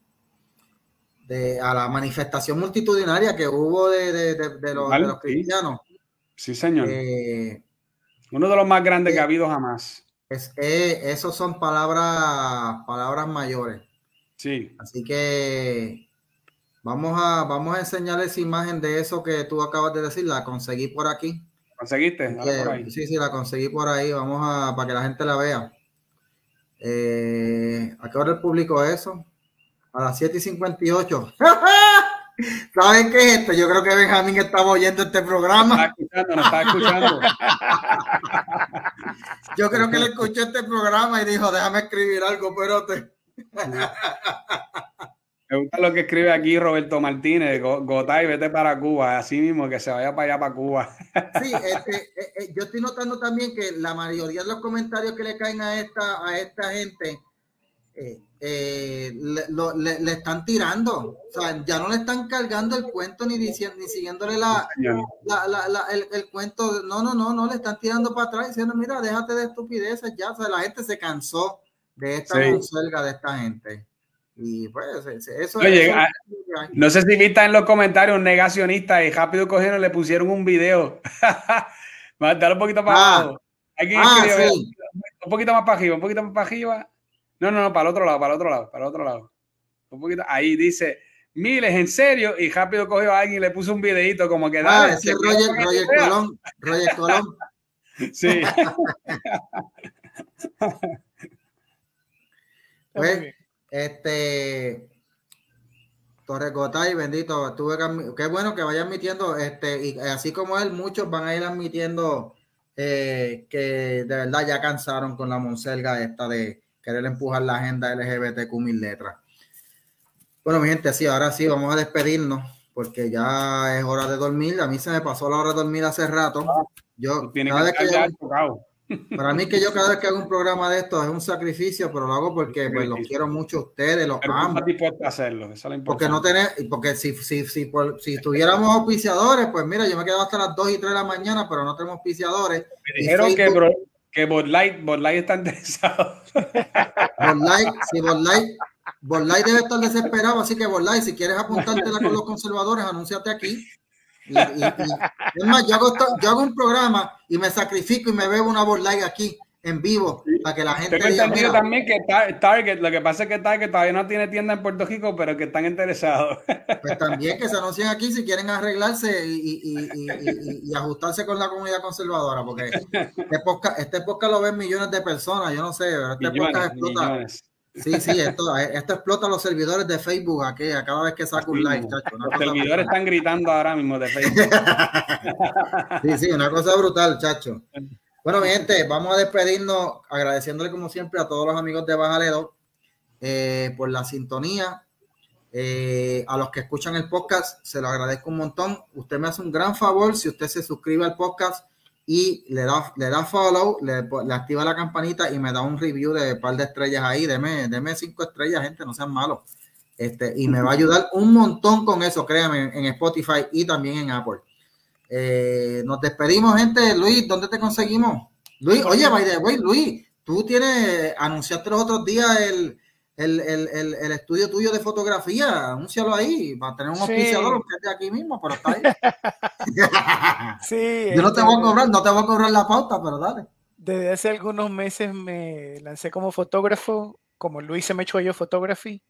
a la manifestación multitudinaria que hubo de, de, de los, los, cristianos. Sí, señor. Eh, Uno de los más grandes eh, que ha habido jamás. Es, eh, esos son palabras, palabras mayores. Sí. Así que vamos a, vamos a enseñarles imagen de eso que tú acabas de decir. La conseguí por aquí. ¿Conseguiste? por ahí. Sí, sí, la conseguí por ahí. Vamos a, para que la gente la vea. Eh, ¿A qué hora el público eso? A las 7 y 58. [LAUGHS] ¿Saben qué es esto? Yo creo que Benjamín estaba oyendo este programa. Está escuchando, nos está escuchando. [LAUGHS] Yo creo que le escuchó este programa y dijo, déjame escribir algo, pero te... [LAUGHS] Me gusta lo que escribe aquí Roberto Martínez, Gotay, vete para Cuba, así mismo, que se vaya para allá, para Cuba. Sí, este, eh, eh, yo estoy notando también que la mayoría de los comentarios que le caen a esta, a esta gente eh, eh, le, lo, le, le, están tirando. O sea, ya no le están cargando el cuento ni diciendo, ni siguiéndole la, la, la, la el, el, cuento. No, no, no, no, le están tirando para atrás diciendo, mira, déjate de estupideces ya. O sea, la gente se cansó de esta sí. de esta gente. Y pues eso, Oye, eso, no sé si viste en los comentarios un negacionista y rápido cogieron le pusieron un video. [LAUGHS] Dale un poquito para ah, abajo. ah, sí. un poquito más para arriba, un poquito más para arriba. No, no, no, para el otro lado, para el otro lado, para el otro lado. Un poquito, ahí dice, miles, en serio, y rápido cogió a alguien y le puso un videito como que ah, dale. Ah, ese Roger, Roger Colón, Roger Colón. [LAUGHS] Sí. pues, este, Torre Gotay, bendito, tuve que, qué bueno que vaya admitiendo, este, y así como él, muchos van a ir admitiendo eh, que de verdad ya cansaron con la monselga esta de, querer empujar la agenda LGBTQ mil letras. Bueno, mi gente, sí, ahora sí, vamos a despedirnos porque ya es hora de dormir. A mí se me pasó la hora de dormir hace rato. Yo, cada vez que yo, para mí que yo cada vez que hago un programa de esto es un sacrificio, pero lo hago porque pues, los quiero mucho a ustedes, los pero amo. a hacerlo, eso es porque no tener, porque si, si, si, por, si tuviéramos auspiciadores, pues mira, yo me quedo hasta las 2 y 3 de la mañana, pero no tenemos auspiciadores. Me dijeron Facebook, que, bro, que Bud Light, Bud Light está interesado. Bud sí, Bud Light, Bud Light debe estar desesperado, así que Bud Light, si quieres apuntártela con los conservadores, anúnciate aquí. Y, es más, yo hago, yo hago, un programa y me sacrifico y me bebo una Bud Light aquí en vivo sí. para que la gente. Tengo entendido también que Target, lo que pasa es que Target todavía no tiene tienda en Puerto Rico, pero que están interesados. Pues también que se [LAUGHS] anuncien aquí si quieren arreglarse y, y, y, y ajustarse con la comunidad conservadora, porque este podcast, este podcast lo ven millones de personas, yo no sé, pero este millones, podcast explota. Millones. Sí, sí, esto, esto explota los servidores de Facebook aquí, a cada vez que saco un live, chacho. Los servidores están gritando ahora mismo de Facebook. [LAUGHS] sí, sí, una cosa brutal, chacho. [LAUGHS] Bueno, mi gente, vamos a despedirnos agradeciéndole como siempre a todos los amigos de Bajaledo eh, por la sintonía. Eh, a los que escuchan el podcast, se lo agradezco un montón. Usted me hace un gran favor si usted se suscribe al podcast, y le da, le da follow, le, activa la campanita y me da un review de par de estrellas ahí. Deme, deme cinco estrellas, gente, no sean malos. Este, y me va a ayudar un montón con eso, créanme, en Spotify y también en Apple. Eh, nos despedimos, gente. Luis, ¿dónde te conseguimos? Luis, oye, by the way, Luis, tú tienes, anunciaste los otros días el, el, el, el, estudio tuyo de fotografía, anúncialo ahí, va a tener un auspiciador que es de aquí mismo, pero está ahí. [LAUGHS] sí, [LAUGHS] Yo no te voy a cobrar, no te voy a cobrar la pauta, pero dale. Desde hace algunos meses me lancé como fotógrafo, como Luis se me echó yo Photography.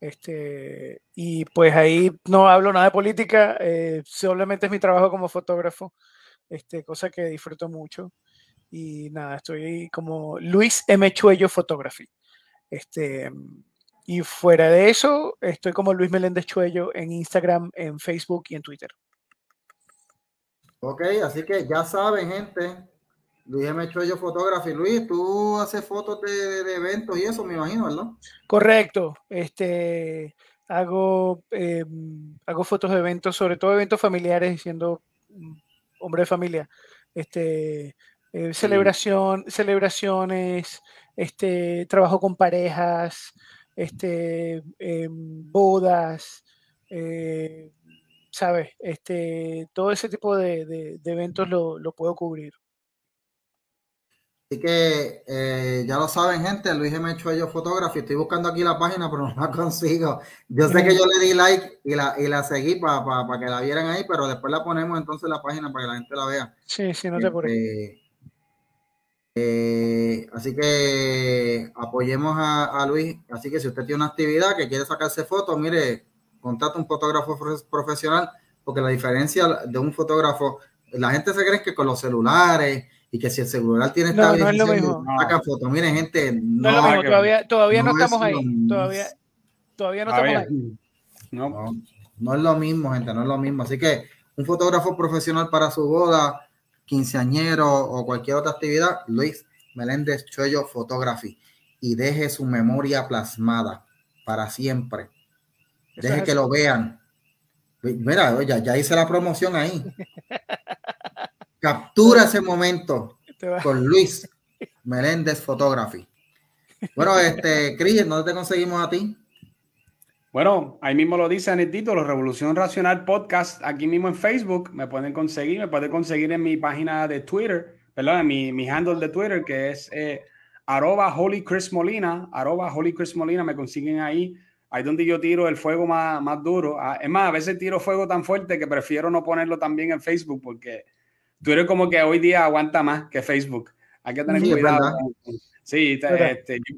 Este, y pues ahí no hablo nada de política, eh, solamente es mi trabajo como fotógrafo, este, cosa que disfruto mucho. Y nada, estoy como Luis M. Chuello Photography. Este, y fuera de eso, estoy como Luis Meléndez Chuello en Instagram, en Facebook y en Twitter. Ok, así que ya saben, gente. Luis M. Chuello Photography. Luis, tú haces fotos de, de, eventos y eso, me imagino, ¿verdad? Correcto. Este, hago, eh, hago fotos de eventos, sobre todo eventos familiares, siendo hombre de familia. Este, eh, celebración, celebraciones, este, trabajo con parejas, este, eh, bodas, eh, ¿sabes? Este, todo ese tipo de, de, de eventos lo, lo, puedo cubrir. Así que eh, ya lo saben, gente, Luis M. Chuello Photography. Estoy buscando aquí la página, pero [LAUGHS] no la consigo. Yo sé que yo le di like y la, y la seguí para pa, pa que la vieran ahí, pero después la ponemos entonces la página para que la gente la vea. Sí, sí, no te apures. Este, eh, así que apoyemos a, a, Luis. Así que si usted tiene una actividad que quiere sacarse fotos, mire, contrata un fotógrafo profesional, porque la diferencia de un fotógrafo, la gente se cree que con los celulares y que si el celular tiene no, no es lo mismo. sacan fotos. Miren, gente, no, no es lo mismo. Todavía, todavía no, no estamos ahí. Todavía, todavía no estamos ahí. No. no es lo mismo, gente, no es lo mismo. Así que un fotógrafo profesional para su boda quinceañero o cualquier otra actividad, Luis Meléndez Chuello Photography y deje su memoria plasmada para siempre. Deje que lo vean. Mira, ya, ya hice la promoción ahí. [LAUGHS] Captura ese momento con Luis Meléndez Photography. Bueno, este, Cris, ¿dónde te conseguimos a ti? Bueno, ahí mismo lo dice en el título, Revolución Racional Podcast, aquí mismo en Facebook, me pueden conseguir, me pueden conseguir en mi página de Twitter, perdón, en mi, mi handle de Twitter, que es eh, arroba Holy Chris Molina, arroba Holy Chris Molina, me consiguen ahí, ahí donde yo tiro el fuego más, más duro. Ah, es más, a veces tiro fuego tan fuerte que prefiero no ponerlo también en Facebook, porque Twitter como que hoy día aguanta más que Facebook. Hay que tener sí, cuidado. Sí, este, yo,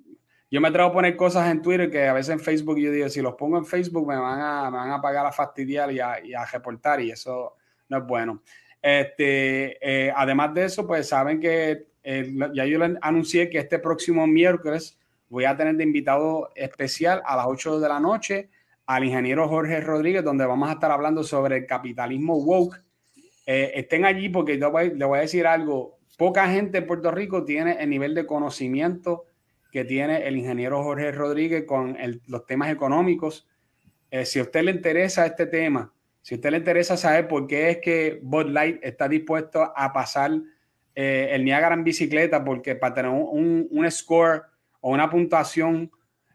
yo me atrevo a poner cosas en Twitter que a veces en Facebook yo digo, si los pongo en Facebook me van a, me van a pagar a fastidiar y a, y a reportar y eso no es bueno. Este, eh, además de eso, pues saben que eh, ya yo les anuncié que este próximo miércoles voy a tener de invitado especial a las 8 de la noche al ingeniero Jorge Rodríguez, donde vamos a estar hablando sobre el capitalismo woke. Eh, estén allí porque yo voy, voy a decir algo, poca gente en Puerto Rico tiene el nivel de conocimiento que tiene el ingeniero Jorge Rodríguez con los temas económicos. Eh, si a usted le interesa este tema, si a usted le interesa saber por qué es que Bud Light está dispuesto a pasar eh, el Niagara en bicicleta, porque para tener un, un score o una puntuación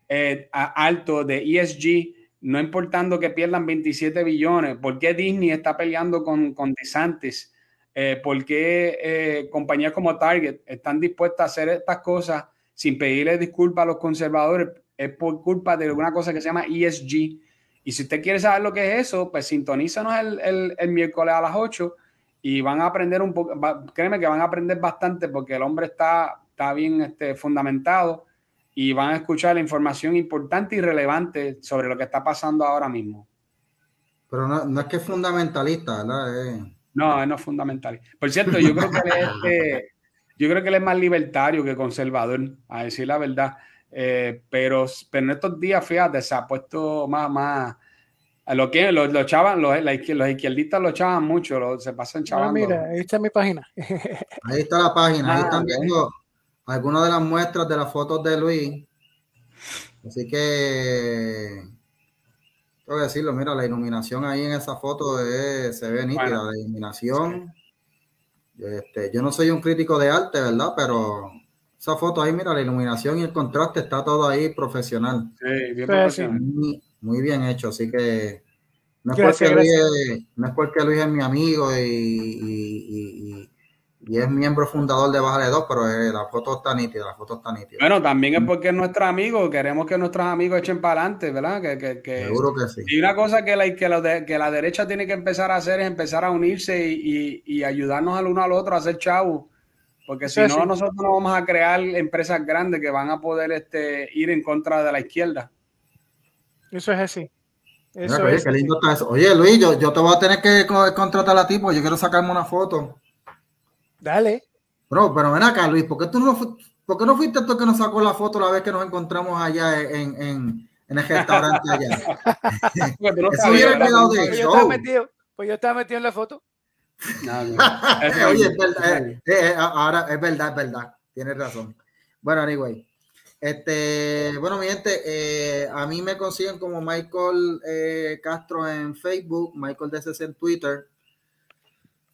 eh, alto de ESG, no importando que pierdan 27 billones, ¿por qué Disney está peleando con, con DeSantis? Eh, ¿Por qué eh, compañías como Target están dispuestas a hacer estas cosas sin pedirle disculpas a los conservadores? Es por culpa de alguna cosa que se llama ESG. Y si usted quiere saber lo que es eso, pues sintonízanos el, el, el miércoles a las 8 y van a aprender un poco, créeme que van a aprender bastante porque el hombre está, está bien este, fundamentado y van a escuchar la información importante y relevante sobre lo que está pasando ahora mismo. Pero no, no es que es fundamentalista, ¿verdad? Eh... No, él no es fundamental. Por cierto, yo creo que él es, yo creo que él es más libertario que conservador, a decir la verdad. Eh, pero, pero en estos días, fíjate, se ha puesto más, más, lo que lo, lo chavan, los, los, izquierdistas lo chavan mucho, lo, se pasan chavando. Ah, mira, ahí está mi página. ahí está la página, ah, ahí están viendo algunas de las muestras de las fotos de Luis. Así que tengo que decirlo, mira, la iluminación ahí en esa foto es, se ve nítida, bueno, la iluminación. Este, yo no soy un crítico de arte, ¿verdad? Pero esa foto ahí, mira, la iluminación y el contraste está todo ahí profesional. Sí, bien profesional. Muy, muy bien hecho, así que no es, Gracias, porque Luis no es porque Luis es mi amigo y, y- y- y- es miembro fundador de Bájale 2, pero eh, la foto está nítida, la foto está nítida. Bueno, también es porque es nuestro amigo, queremos que nuestros amigos echen para adelante, ¿verdad? Que, que, que- Seguro que sí. Y una cosa que la, que, la de- que la derecha tiene que empezar a hacer es empezar a unirse y, y- y ayudarnos al uno al otro a hacer chavos. Porque si Sí, no, sí. nosotros no vamos a crear empresas grandes que van a poder este, ir en contra de la izquierda. Eso es así. Mira, Eso oye, es qué así. lindo está eso. Oye, Luis, yo, yo te voy a tener que co- contratar a ti porque yo quiero sacarme una foto. Dale. Bro, pero ven acá, Luis, ¿por qué tú no, fu- por qué no fuiste tú que nos sacó la foto la vez que nos encontramos allá en, en, en el restaurante allá? [LAUGHS] Pues sabías. yo show. estaba metido, pues yo estaba metido en la foto. No, [LAUGHS] Oye, es- verdad, eh, eh, ahora es verdad, es verdad, tienes razón. Bueno, anyway, este, bueno, mi gente, eh, a mí me consiguen como Michael eh, Castro en Facebook, Michael DCC en Twitter.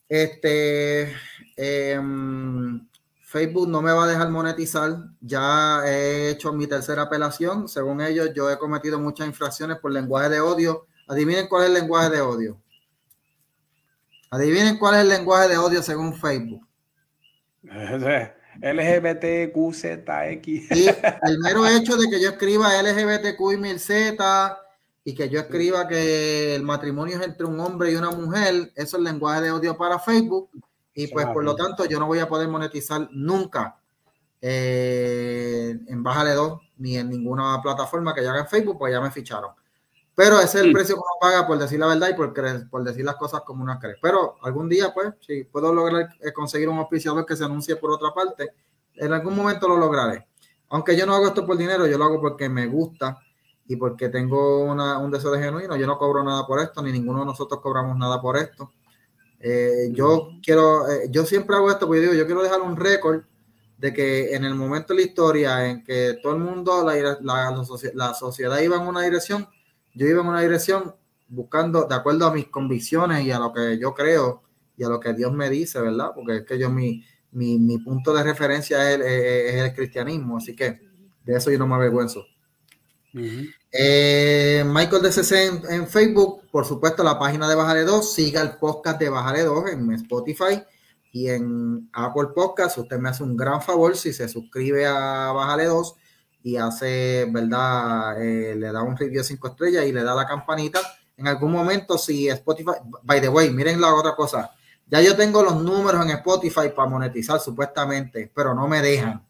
Este, em, Facebook no me va a dejar monetizar. Ya he hecho mi tercera apelación. Según ellos, yo he cometido muchas infracciones por lenguaje de odio. Adivinen cuál es el lenguaje de odio. Adivinen cuál es el lenguaje de odio según Facebook. [LAUGHS] LGBTQZX. Y el mero hecho de que yo escriba LGBTQ y mil Z y que yo escriba que el matrimonio es entre un hombre y una mujer, eso es lenguaje de odio para Facebook. Y pues por lo tanto yo no voy a poder monetizar nunca eh, en Bájale 2 ni en ninguna plataforma que yo haga en Facebook, pues ya me ficharon. Pero ese es el Mm. precio que uno paga por decir la verdad y por, cre- por decir las cosas como uno cree. Pero algún día, pues, si puedo lograr eh, conseguir un auspiciador que se anuncie por otra parte, en algún momento lo lograré. Aunque yo no hago esto por dinero, yo lo hago porque me gusta y porque tengo una- un deseo de genuino. Yo no cobro nada por esto, ni ninguno de nosotros cobramos nada por esto. Eh, yo quiero, eh, yo siempre hago esto porque digo, yo quiero dejar un récord de que en el momento de la historia en que todo el mundo, la, la- la la sociedad iba en una dirección, yo iba en una dirección buscando, de acuerdo a mis convicciones y a lo que yo creo y a lo que Dios me dice, ¿verdad? Porque es que yo, mi, mi, mi punto de referencia es el, es el cristianismo, así que de eso yo no me avergüenzo. Eh, Michael DCC en, en Facebook, por supuesto, la página de Bajale 2. Siga el podcast de Bajale 2 en Spotify y en Apple Podcast. Usted me hace un gran favor si se suscribe a Bajale 2 y hace, ¿verdad? Eh, le da un review 5 estrellas y le da la campanita. En algún momento, si Spotify, by the way, miren la otra cosa. Ya yo tengo los números en Spotify para monetizar supuestamente, pero no me dejan.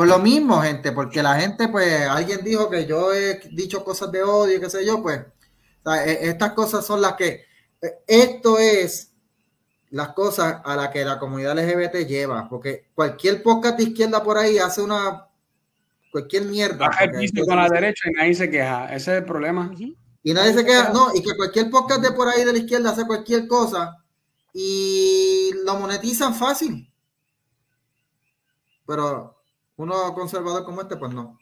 Por lo mismo, gente, porque la gente, pues, alguien dijo que yo he dicho cosas de odio, y qué sé yo, pues, o sea, e- estas cosas son las que, eh, esto es las cosas a las que la comunidad LGBT lleva, porque cualquier podcast de izquierda por ahí hace una, cualquier mierda. Baja el piso con la derecha y nadie se queja. Ese es el problema. y nadie se queda, no, y que cualquier podcast de por ahí de la izquierda hace cualquier cosa y lo monetizan fácil. Pero uno conservador como este, pues no.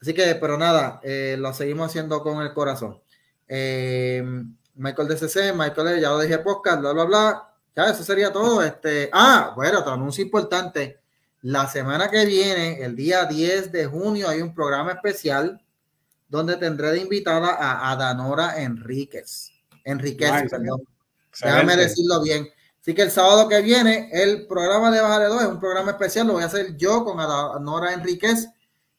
Así que, pero nada, eh, lo seguimos haciendo con el corazón. Eh, Michael DCC, Michael, ya lo dije podcast, bla, bla, bla. Ya, eso sería todo. Este, ah, bueno, otro anuncio importante. La semana que viene, el día 10 de junio, hay un programa especial donde tendré de invitada a Adanora Enríquez. Enríquez, Nice. perdón. Excelente. Déjame decirlo bien. Así que el sábado que viene, el programa de Bájale 2 es un programa especial. Lo voy a hacer yo con Adanora Enríquez.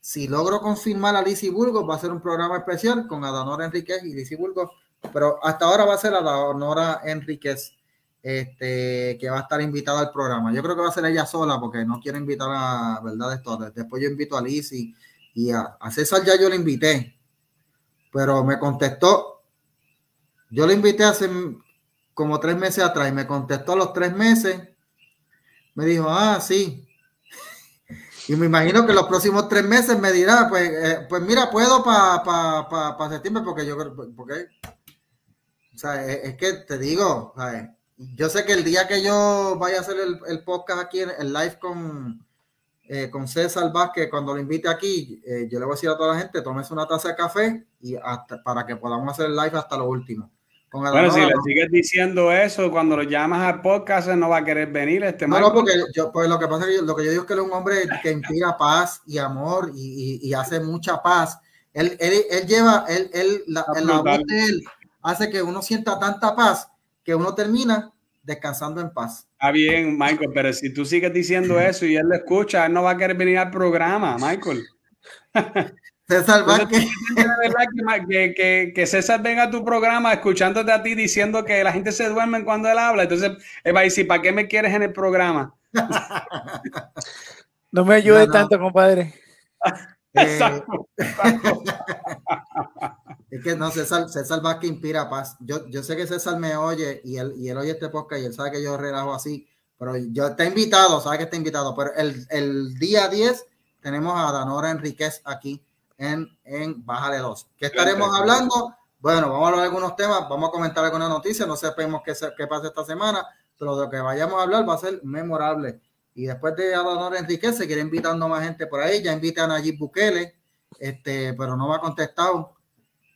Si logro confirmar a Lizzie Burgos, va a ser un programa especial con Adanora Enríquez y Lizzie Burgos. Pero hasta ahora va a ser Adanora Enríquez este, que va a estar invitada al programa. Yo creo que va a ser ella sola porque no quiero invitar a, ¿verdad? Esto. Después yo invito a Lizzie y a, a César ya yo le invité. Pero me contestó. Yo le invité hace como tres meses atrás y me contestó a los tres meses. Me dijo, ah, sí. [LAUGHS] Y me imagino que los próximos tres meses me dirá, pues, eh, pues mira, puedo para pa, pa, pa septiembre porque yo creo, porque, o sea, es, que te digo, yo sé que el día que yo vaya a hacer el, el podcast aquí, el live con, eh, con César Vázquez, cuando lo invite aquí, eh, yo le voy a decir a toda la gente, tómese una taza de café y hasta para que podamos hacer el live hasta lo último bueno, si le sigues diciendo eso, cuando lo llamas al podcast, no va a querer venir este No, no porque yo, pues lo que pasa es que lo que yo digo es que él es un hombre que inspira paz y amor y, y, hace mucha paz. Él, él, él lleva, él, él la, la voz de él hace que uno sienta tanta paz que uno termina descansando en paz. Está bien, Michael, pero si tú sigues diciendo eso y él lo escucha, él no va a querer venir al programa, Michael. [LAUGHS] César Vázquez. Que, que, que, César venga a tu programa escuchándote a ti diciendo que la gente se duerme cuando él habla. Entonces, él va a decir, ¿para qué me quieres en el programa? [LAUGHS] no me ayude tanto, compadre. Eh, [LAUGHS] es que no, César, César Vázquez inspira paz. Yo, yo sé que César me oye y él, y él oye este podcast y él sabe que yo relajo así, pero yo está invitado, sabe que está invitado, pero el, el día 10 tenemos a Danora Enríquez aquí en, en Bájale 2. ¿Qué estaremos hablando? Bueno, vamos a hablar de algunos temas, vamos a comentar algunas noticias, no sabemos qué, qué pasa esta semana, pero de lo que vayamos a hablar va a ser memorable. Y después de Adonor Enrique se quiere invitando más gente por ahí, ya invitan a Nayib Bukele, este, pero no me ha contestado.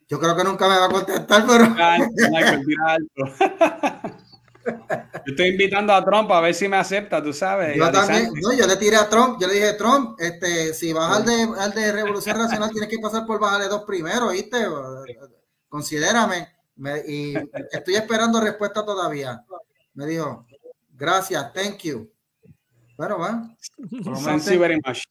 Yo creo que nunca me va a contestar, pero... [LAUGHS] Yo estoy invitando a Trump a ver si me acepta, tú sabes. Yo también, no, yo le tiré a Trump, yo le dije, Trump, este, si vas al de, al de Revolución Nacional, tienes que pasar por bajarle dos primero, ¿viste? Considérame. y estoy esperando respuesta todavía. Me dijo, gracias, thank you. Bueno, va. Thank you very much.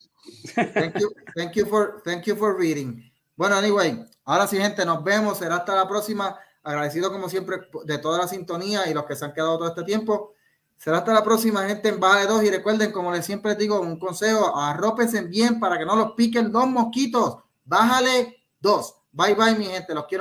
Thank you, thank you for, thank you for reading. Bueno, anyway, ahora sí, gente, nos vemos. Será hasta la próxima. Agradecido como siempre de toda la sintonía y los que se han quedado todo este tiempo. Será hasta la próxima, gente, en Baja de 2. Y recuerden, como les siempre digo, un consejo, arrópense bien para que no los piquen los mosquitos. Bájale dos. Bye, bye, mi gente. Los quiero.